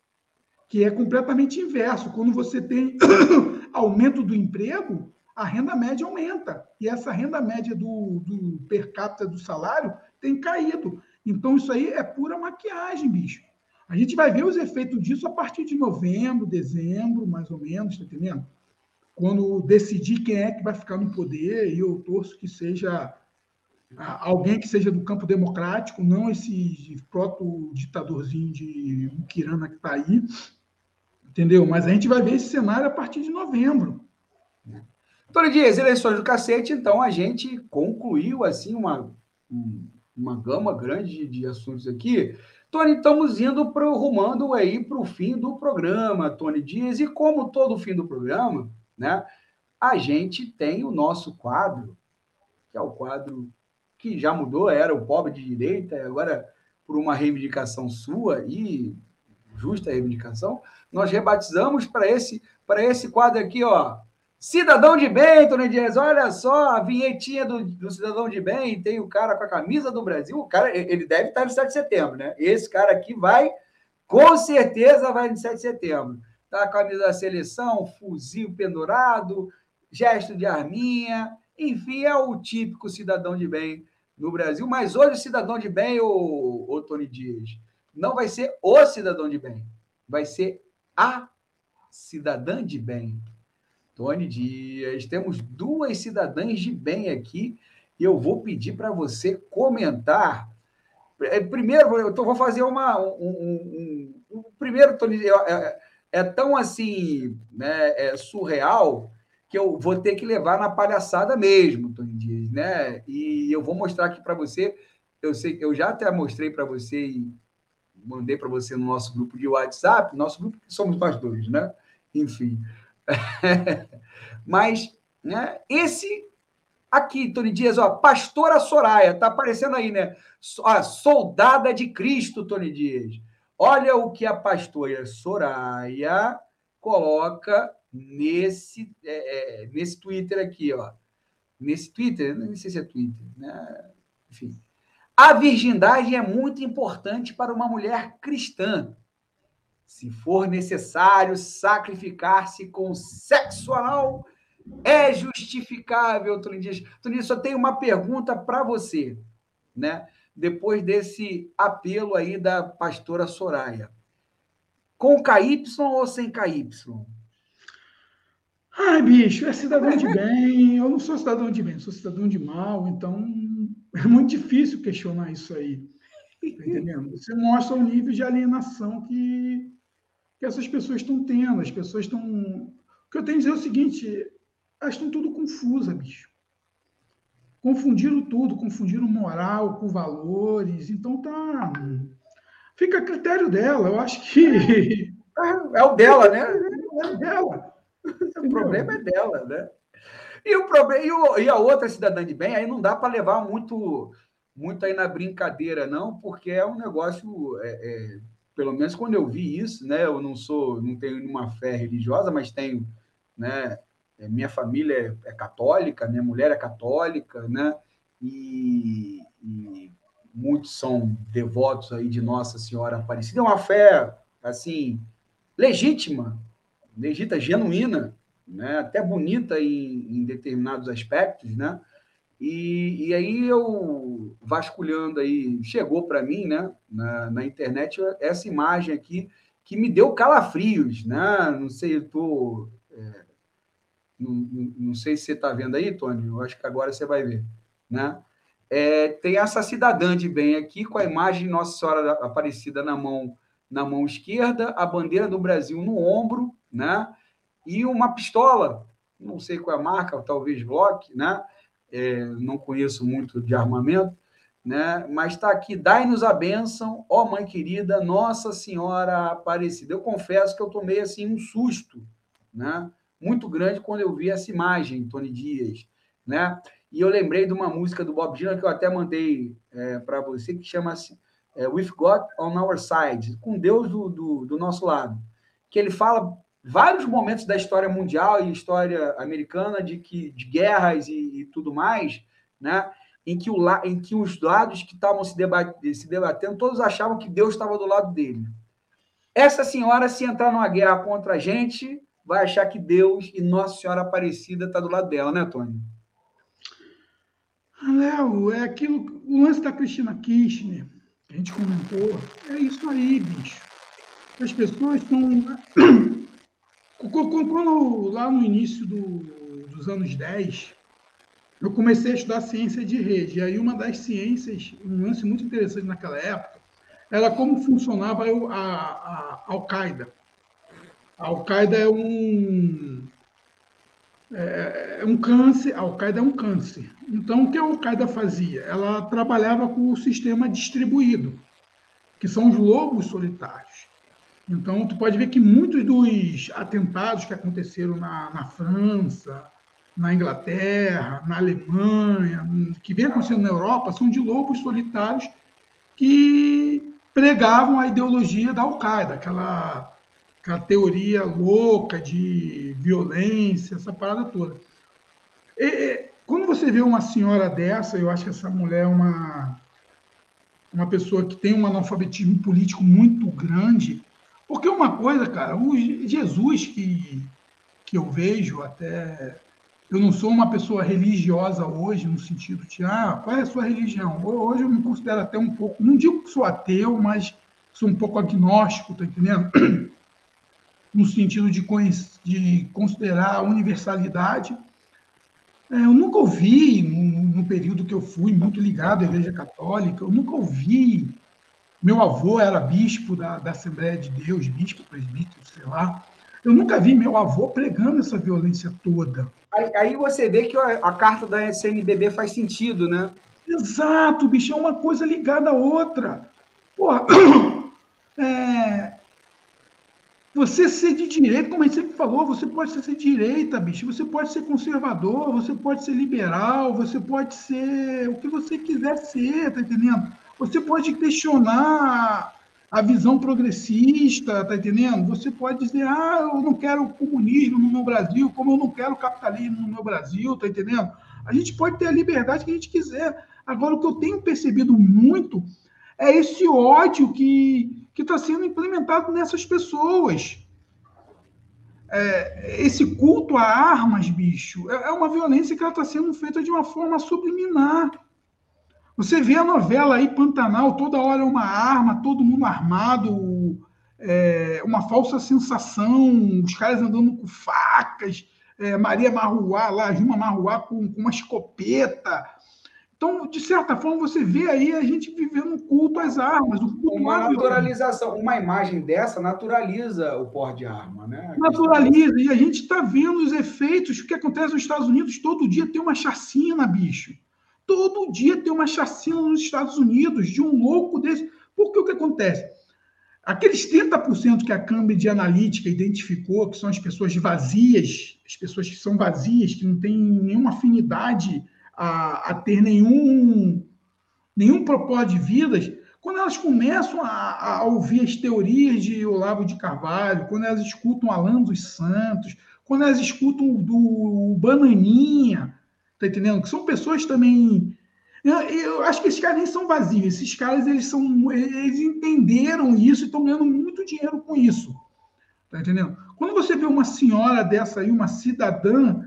Que é completamente inverso. Quando você tem aumento do emprego, a renda média aumenta. E essa renda média do, do per capita do salário tem caído. Então, isso aí é pura maquiagem, bicho. A gente vai ver os efeitos disso a partir de novembro, dezembro, mais ou menos, tá entendendo? Quando decidir quem é que vai ficar no poder, e eu torço que seja alguém que seja do campo democrático, não esse proto-ditadorzinho de Mukirana que está aí, entendeu? Mas a gente vai ver esse cenário a partir de novembro. Tony Dias, eleições do cacete, então a gente concluiu assim uma, uma gama grande de, assuntos aqui. Tony, estamos indo pro, rumando aí para o fim do programa, Tony Dias, e como todo fim do programa, né, a gente tem o nosso quadro, que é o quadro que já mudou, era o pobre de direita, agora, por uma reivindicação sua e justa reivindicação, nós rebatizamos para esse, esse quadro aqui, ó, Cidadão de bem, Tony Dias, olha só a vinhetinha do, do, Cidadão de Bem, tem o cara com a camisa do Brasil, o cara, ele deve estar no 7 de setembro, né? Esse cara aqui vai, com certeza vai no 7 de setembro. Tá a camisa da seleção, fuzil pendurado, gesto de arminha, enfim, é o típico cidadão de bem no Brasil. Mas hoje cidadão de bem, o, o Tony Dias, não vai ser o cidadão de bem, vai ser a cidadã de bem. Tony Dias, temos duas cidadãs de bem aqui e eu vou pedir para você comentar. É, primeiro, eu vou fazer uma. Um, um, um, primeiro, Tony, é, é, é tão assim né, é surreal que eu vou ter que levar na palhaçada mesmo, Tony Dias, né? E eu vou mostrar aqui para você. Eu sei, eu já até mostrei para você mandei para você no nosso grupo de WhatsApp, nosso grupo que somos nós dois, né? Enfim. Mas, né, esse aqui, Tony Dias, ó, Pastora Soraya, tá aparecendo aí, né? Ó, soldada de Cristo, Tony Dias. Olha o que a pastora Soraya coloca nesse, é, é, nesse Twitter aqui, ó. Nesse Twitter, não sei se é Twitter, né? Enfim. A virgindade é muito importante para uma mulher cristã. Se for necessário sacrificar-se com sexo anal, é justificável, Tony Dias. Tony Dias, só tenho uma pergunta para você, né? Depois desse apelo aí da pastora Soraya. Com KY ou sem KY? Ai, bicho, é cidadão de bem. Eu não sou cidadão de bem, sou cidadão de mal, então é muito difícil questionar isso aí. Tá entendendo? Você mostra o nível de alienação que, que essas pessoas estão tendo. As pessoas estão. O que eu tenho a dizer é o seguinte: elas estão tudo confusas, bicho. Confundiram tudo, confundiram moral com valores. Então tá. Fica a critério dela. Eu acho que. É o dela, né? É dela. O problema é dela, né? E, o problema, e, a outra cidadã de bem, aí não dá para levar muito, muito aí na brincadeira, não, porque é um negócio. É, é, pelo menos quando eu vi isso, né? Eu não sou, não tenho nenhuma fé religiosa, mas tenho, né? É, minha família é, é, católica, minha mulher é católica, né? E, e, muitos são devotos aí de Nossa Senhora Aparecida. É uma fé, assim, legítima, legítima, genuína, né? até bonita em, em determinados aspectos, né? E, e, aí eu vasculhando aí, chegou para mim, né, na, na, internet, essa imagem aqui que me deu calafrios, né? Não sei, eu tô é, não, não, sei se você está vendo aí, Tony, eu acho que agora você vai ver, né? É, tem essa cidadã de bem aqui com a imagem de Nossa Senhora Aparecida na mão na mão esquerda, a bandeira do Brasil no ombro, né? E uma pistola, não sei qual é a marca, talvez Glock, né? É, não conheço muito de armamento, né? Mas está aqui, dai-nos a bênção, ó mãe querida, Nossa Senhora Aparecida. Eu confesso que eu tomei assim um susto, né? muito grande quando eu vi essa imagem, Tony Dias, né? E eu lembrei de uma música do Bob Dylan que eu até mandei é, para você, que chama-se é, With God on Our Side, com Deus do, do, do, nosso lado, que ele fala vários momentos da história mundial e história americana de que de guerras e, e tudo mais, né? Em que, o, em que os lados que estavam se, se debatendo, todos achavam que Deus estava do lado dele. Essa senhora, se entrar numa guerra contra a gente, vai achar que Deus e Nossa Senhora Aparecida está do lado dela, né, Tony? Ah, Léo, é aquilo, o lance da Cristina Kirchner, que a gente comentou, é isso aí, bicho. As pessoas estão. Quando, lá no início do, dos anos 10, eu comecei a estudar ciência de rede. E aí, uma das ciências, um lance muito interessante naquela época, era como funcionava a, a, a Al-Qaeda. A Al-Qaeda é um é, é um câncer, a Al-Qaeda é um câncer. Então, o que a Al-Qaeda fazia? Ela trabalhava com o sistema distribuído, que são os lobos solitários. Então, tu pode ver que muitos dos atentados que aconteceram na, na França, na Inglaterra, na Alemanha, que vem acontecendo na Europa, são de lobos solitários que pregavam a ideologia da Al-Qaeda, aquela aquela teoria louca de violência, essa parada toda. E, quando você vê uma senhora dessa, eu acho que essa mulher é uma, uma pessoa que tem um analfabetismo político muito grande, porque uma coisa, cara, o Jesus que, que eu vejo até. Eu não sou uma pessoa religiosa hoje, no sentido de, ah, qual é a sua religião? Hoje eu me considero até um pouco, não digo que sou ateu, mas sou um pouco agnóstico, tá entendendo? no sentido de, de considerar a universalidade. É, eu nunca ouvi, no, no, período que eu fui muito ligado à Igreja Católica, eu nunca ouvi. Meu avô era bispo da, da Assembleia de Deus, bispo, presbítero, sei lá. Eu nunca vi meu avô pregando essa violência toda. Aí, aí você vê que a, a, carta da SNBB faz sentido, né? Exato, bicho, é uma coisa ligada à outra. Porra, é, você ser de direita, como a gente sempre falou, você pode ser de direita, bicho. Você pode ser conservador, você pode ser liberal, você pode ser o que você quiser ser, tá entendendo? Você pode questionar a visão progressista, tá entendendo? Você pode dizer, ah, eu não quero comunismo no meu Brasil, como eu não quero capitalismo no meu Brasil, tá entendendo? A gente pode ter a liberdade que a gente quiser. Agora, o que eu tenho percebido muito é esse ódio que está sendo implementado nessas pessoas. É, esse culto a armas, bicho, é, é uma violência que está sendo feita de uma forma subliminar. Você vê a novela aí, Pantanal, toda hora uma arma, todo mundo armado, é, uma falsa sensação, os caras andando com facas, é, Maria Marruá lá, Juma Marruá com, com, uma escopeta. Então, de certa forma, você vê aí a gente vivendo um culto às armas. Culto uma naturalização, uma imagem dessa naturaliza o porte de arma, né? Naturaliza, e a gente está vendo os efeitos, o que acontece nos Estados Unidos, todo dia tem uma chacina, bicho. Todo dia tem uma chacina nos Estados Unidos de um louco desse. Porque o que acontece? Aqueles 30% que a Cambridge Analytica identificou, que são as pessoas vazias, as pessoas que são vazias, que não têm nenhuma afinidade a, a ter nenhum, nenhum propósito de vidas, quando elas começam a, a, ouvir as teorias de Olavo de Carvalho, quando elas escutam Alan dos Santos, quando elas escutam do Bananinha, Tá entendendo? Que são pessoas também. Eu, acho que esses caras nem são vazios. Esses caras, eles são. Eles entenderam isso e estão ganhando muito dinheiro com isso. Tá entendendo? Quando você vê uma senhora dessa aí, uma cidadã,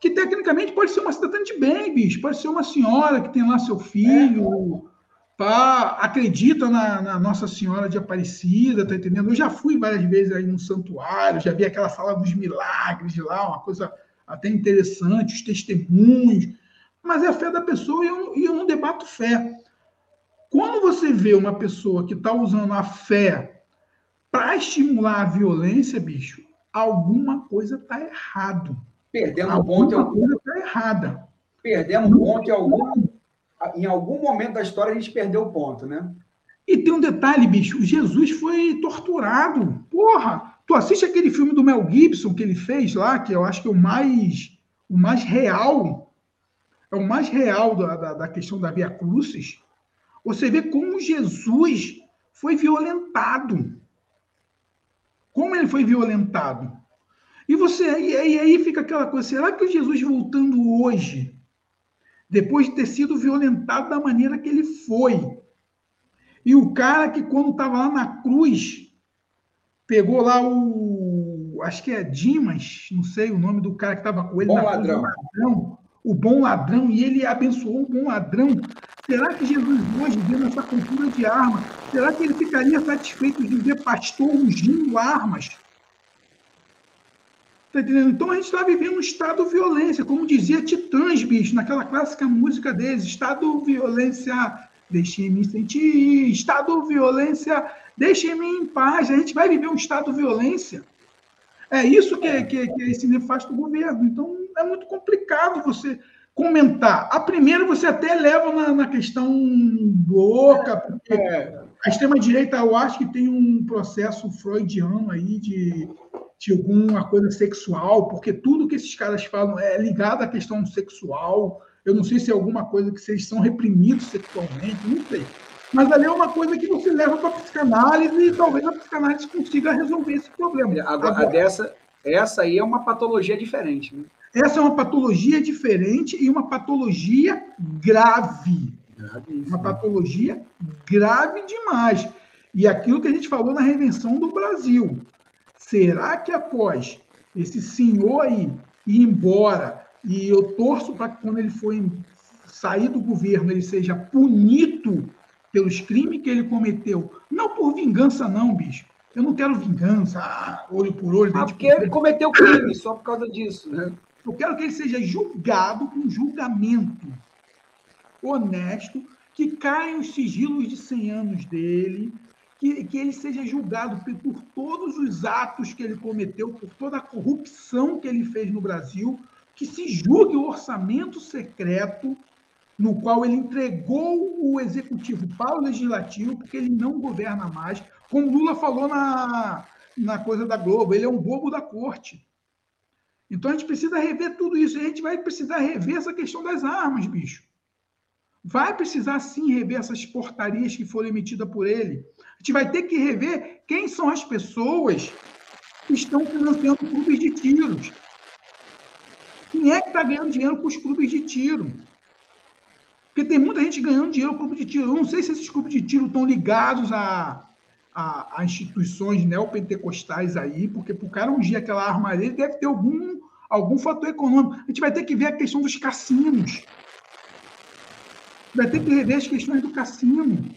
que tecnicamente pode ser uma cidadã de bem, bicho, pode ser uma senhora que tem lá seu filho, é. pá, acredita na, na, Nossa Senhora de Aparecida, tá entendendo? Eu já fui várias vezes aí no santuário, já vi aquela sala dos milagres lá, uma coisa até interessante, os testemunhos, mas é a fé da pessoa e eu, e eu não debato fé. Quando você vê uma pessoa que está usando a fé para estimular a violência, bicho, alguma coisa está errado. Perdendo alguma ponto. coisa está errada. Perdemos um ponto em algum, em algum momento da história a gente perdeu o ponto, né? E tem um detalhe, bicho, Jesus foi torturado. Porra! Tu assiste aquele filme do Mel Gibson que ele fez lá, que eu acho que é o mais, o mais real, é o mais real da, da, da questão da Via Crucis. Você vê como Jesus foi violentado. Como ele foi violentado. E você e aí, aí fica aquela coisa, será que o Jesus voltando hoje, depois de ter sido violentado da maneira que ele foi, e o cara que quando estava lá na cruz, pegou lá o. Acho que é Dimas, não sei o nome do cara que estava com ele. Bom ladrão. ladrão. O bom ladrão, e ele abençoou o bom ladrão. Será que Jesus hoje, vendo essa cultura de arma, será que ele ficaria satisfeito de ver pastor ungindo armas? Tá entendendo? Então a gente está vivendo um estado de violência, como dizia Titãs, bicho, naquela clássica música deles, estado de violência, deixe-me sentir, estado de violência, Deixem-me em paz. A gente vai viver um estado de violência. É isso que, que, que é esse nefasto governo. Então, é muito complicado você comentar. A primeira você até leva na, na questão louca, porque é. a extrema-direita, eu acho que tem um processo freudiano aí de, de alguma coisa sexual, porque tudo que esses caras falam é ligado à questão sexual. Eu não sei se é alguma coisa que vocês são reprimidos sexualmente, não sei. Mas ali é uma coisa que você leva para a psicanálise e talvez a psicanálise consiga resolver esse problema. Agora, Agora, dessa, essa aí é uma patologia diferente. Né? Essa é uma patologia diferente e uma patologia grave. grave uma patologia grave demais. E aquilo que a gente falou na redenção do Brasil. Será que após esse senhor aí ir embora, e eu torço para que quando ele for sair do governo ele seja punido pelos crimes que ele cometeu. Não por vingança, não, bicho. Eu não quero vingança, ah, olho por olho. Ah, porque ele cometeu crime, só por causa disso. Né? Eu quero que ele seja julgado com julgamento honesto, que caiam os sigilos de 100 anos dele, que, que ele seja julgado por, por todos os atos que ele cometeu, por toda a corrupção que ele fez no Brasil, que se julgue o orçamento secreto no qual ele entregou o executivo para o legislativo, porque ele não governa mais. Como Lula falou na, na coisa da Globo, ele é um bobo da corte. Então a gente precisa rever tudo isso. A gente vai precisar rever essa questão das armas, bicho. Vai precisar sim rever essas portarias que foram emitidas por ele. A gente vai ter que rever quem são as pessoas que estão financiando clubes de tiros. Quem é que está ganhando dinheiro com os clubes de tiro? Porque tem muita gente ganhando dinheiro com clube de tiro. Eu não sei se esses clubes de tiro estão ligados a, a, a instituições neopentecostais aí, porque para o cara ungir aquela armaria, ele deve ter algum, algum fator econômico. A gente vai ter que ver a questão dos cassinos. Vai ter que rever as questões do cassino.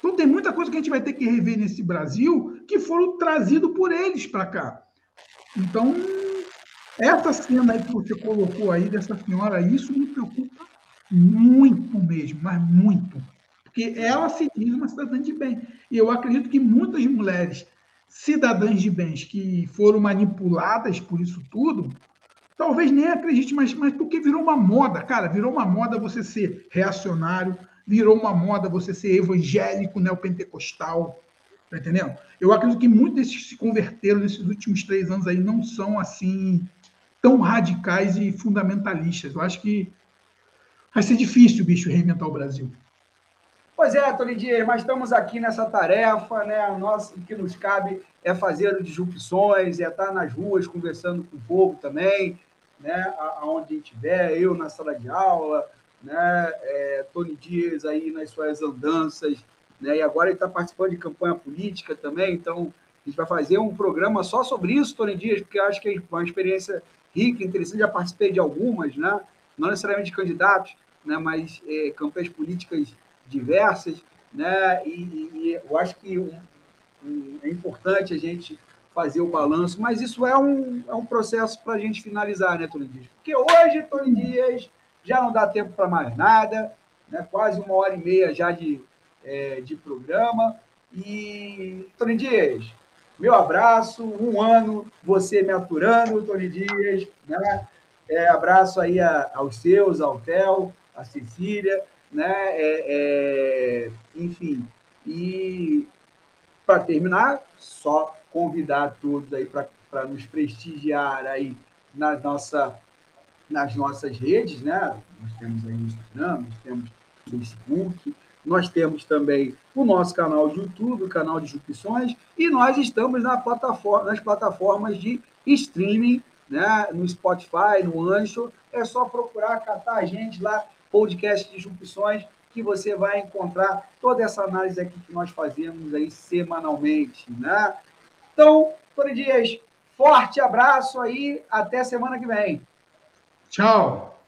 Então tem muita coisa que a gente vai ter que rever nesse Brasil que foram trazidos por eles para cá. Então, essa cena aí que você colocou aí dessa senhora, isso me preocupa muito mesmo, mas muito. Porque ela se diz uma cidadã de bem. E eu acredito que muitas mulheres cidadãs de bens que foram manipuladas por isso tudo, talvez nem acredite, mas, mas porque virou uma moda, cara, virou uma moda você ser reacionário, virou uma moda você ser evangélico, neopentecostal, tá entendendo? Eu acredito que muitos desses que se converteram nesses últimos três anos aí não são assim tão radicais e fundamentalistas. Eu acho que vai ser difícil, bicho, reinventar o Brasil. Pois é, Tony Dias, mas estamos aqui nessa tarefa, né? O que nos cabe é fazer disrupções, é estar nas ruas conversando com o povo também, né? Aonde a gente estiver, eu na sala de aula, né? É, Tony Dias aí nas suas andanças, né? E agora ele está participando de campanha política também, então a gente vai fazer um programa só sobre isso, Tony Dias, porque acho que é uma experiência rica, interessante. Já participei de algumas, né? Não necessariamente de candidatos, né? Mas é, campanhas políticas diversas, né? E, e eu acho que um, um, é importante a gente fazer o balanço, mas isso é um, é um processo para a gente finalizar, né, Tony Dias? Porque hoje, Tony Dias, já não dá tempo para mais nada, né? quase uma hora e meia já de, é, de programa. E, Tony Dias, meu abraço, um ano, você me aturando, Tony Dias, né? É, abraço aí a, aos seus, ao Theo, a Cecília, né? É, é, enfim, e para terminar, só convidar todos aí para nos prestigiar aí na nossa, nas nossas redes, né? Nós temos aí Instagram, nós temos o Facebook, nós temos também o nosso canal de YouTube, o canal de Jupições, e nós estamos na plataforma, nas plataformas de streaming, né? no Spotify, no Ancho. É só procurar, catar a gente lá podcast de disrupções, que você vai encontrar toda essa análise aqui que nós fazemos aí semanalmente, né? Então, Tony Dias, forte abraço aí, até semana que vem. Tchau.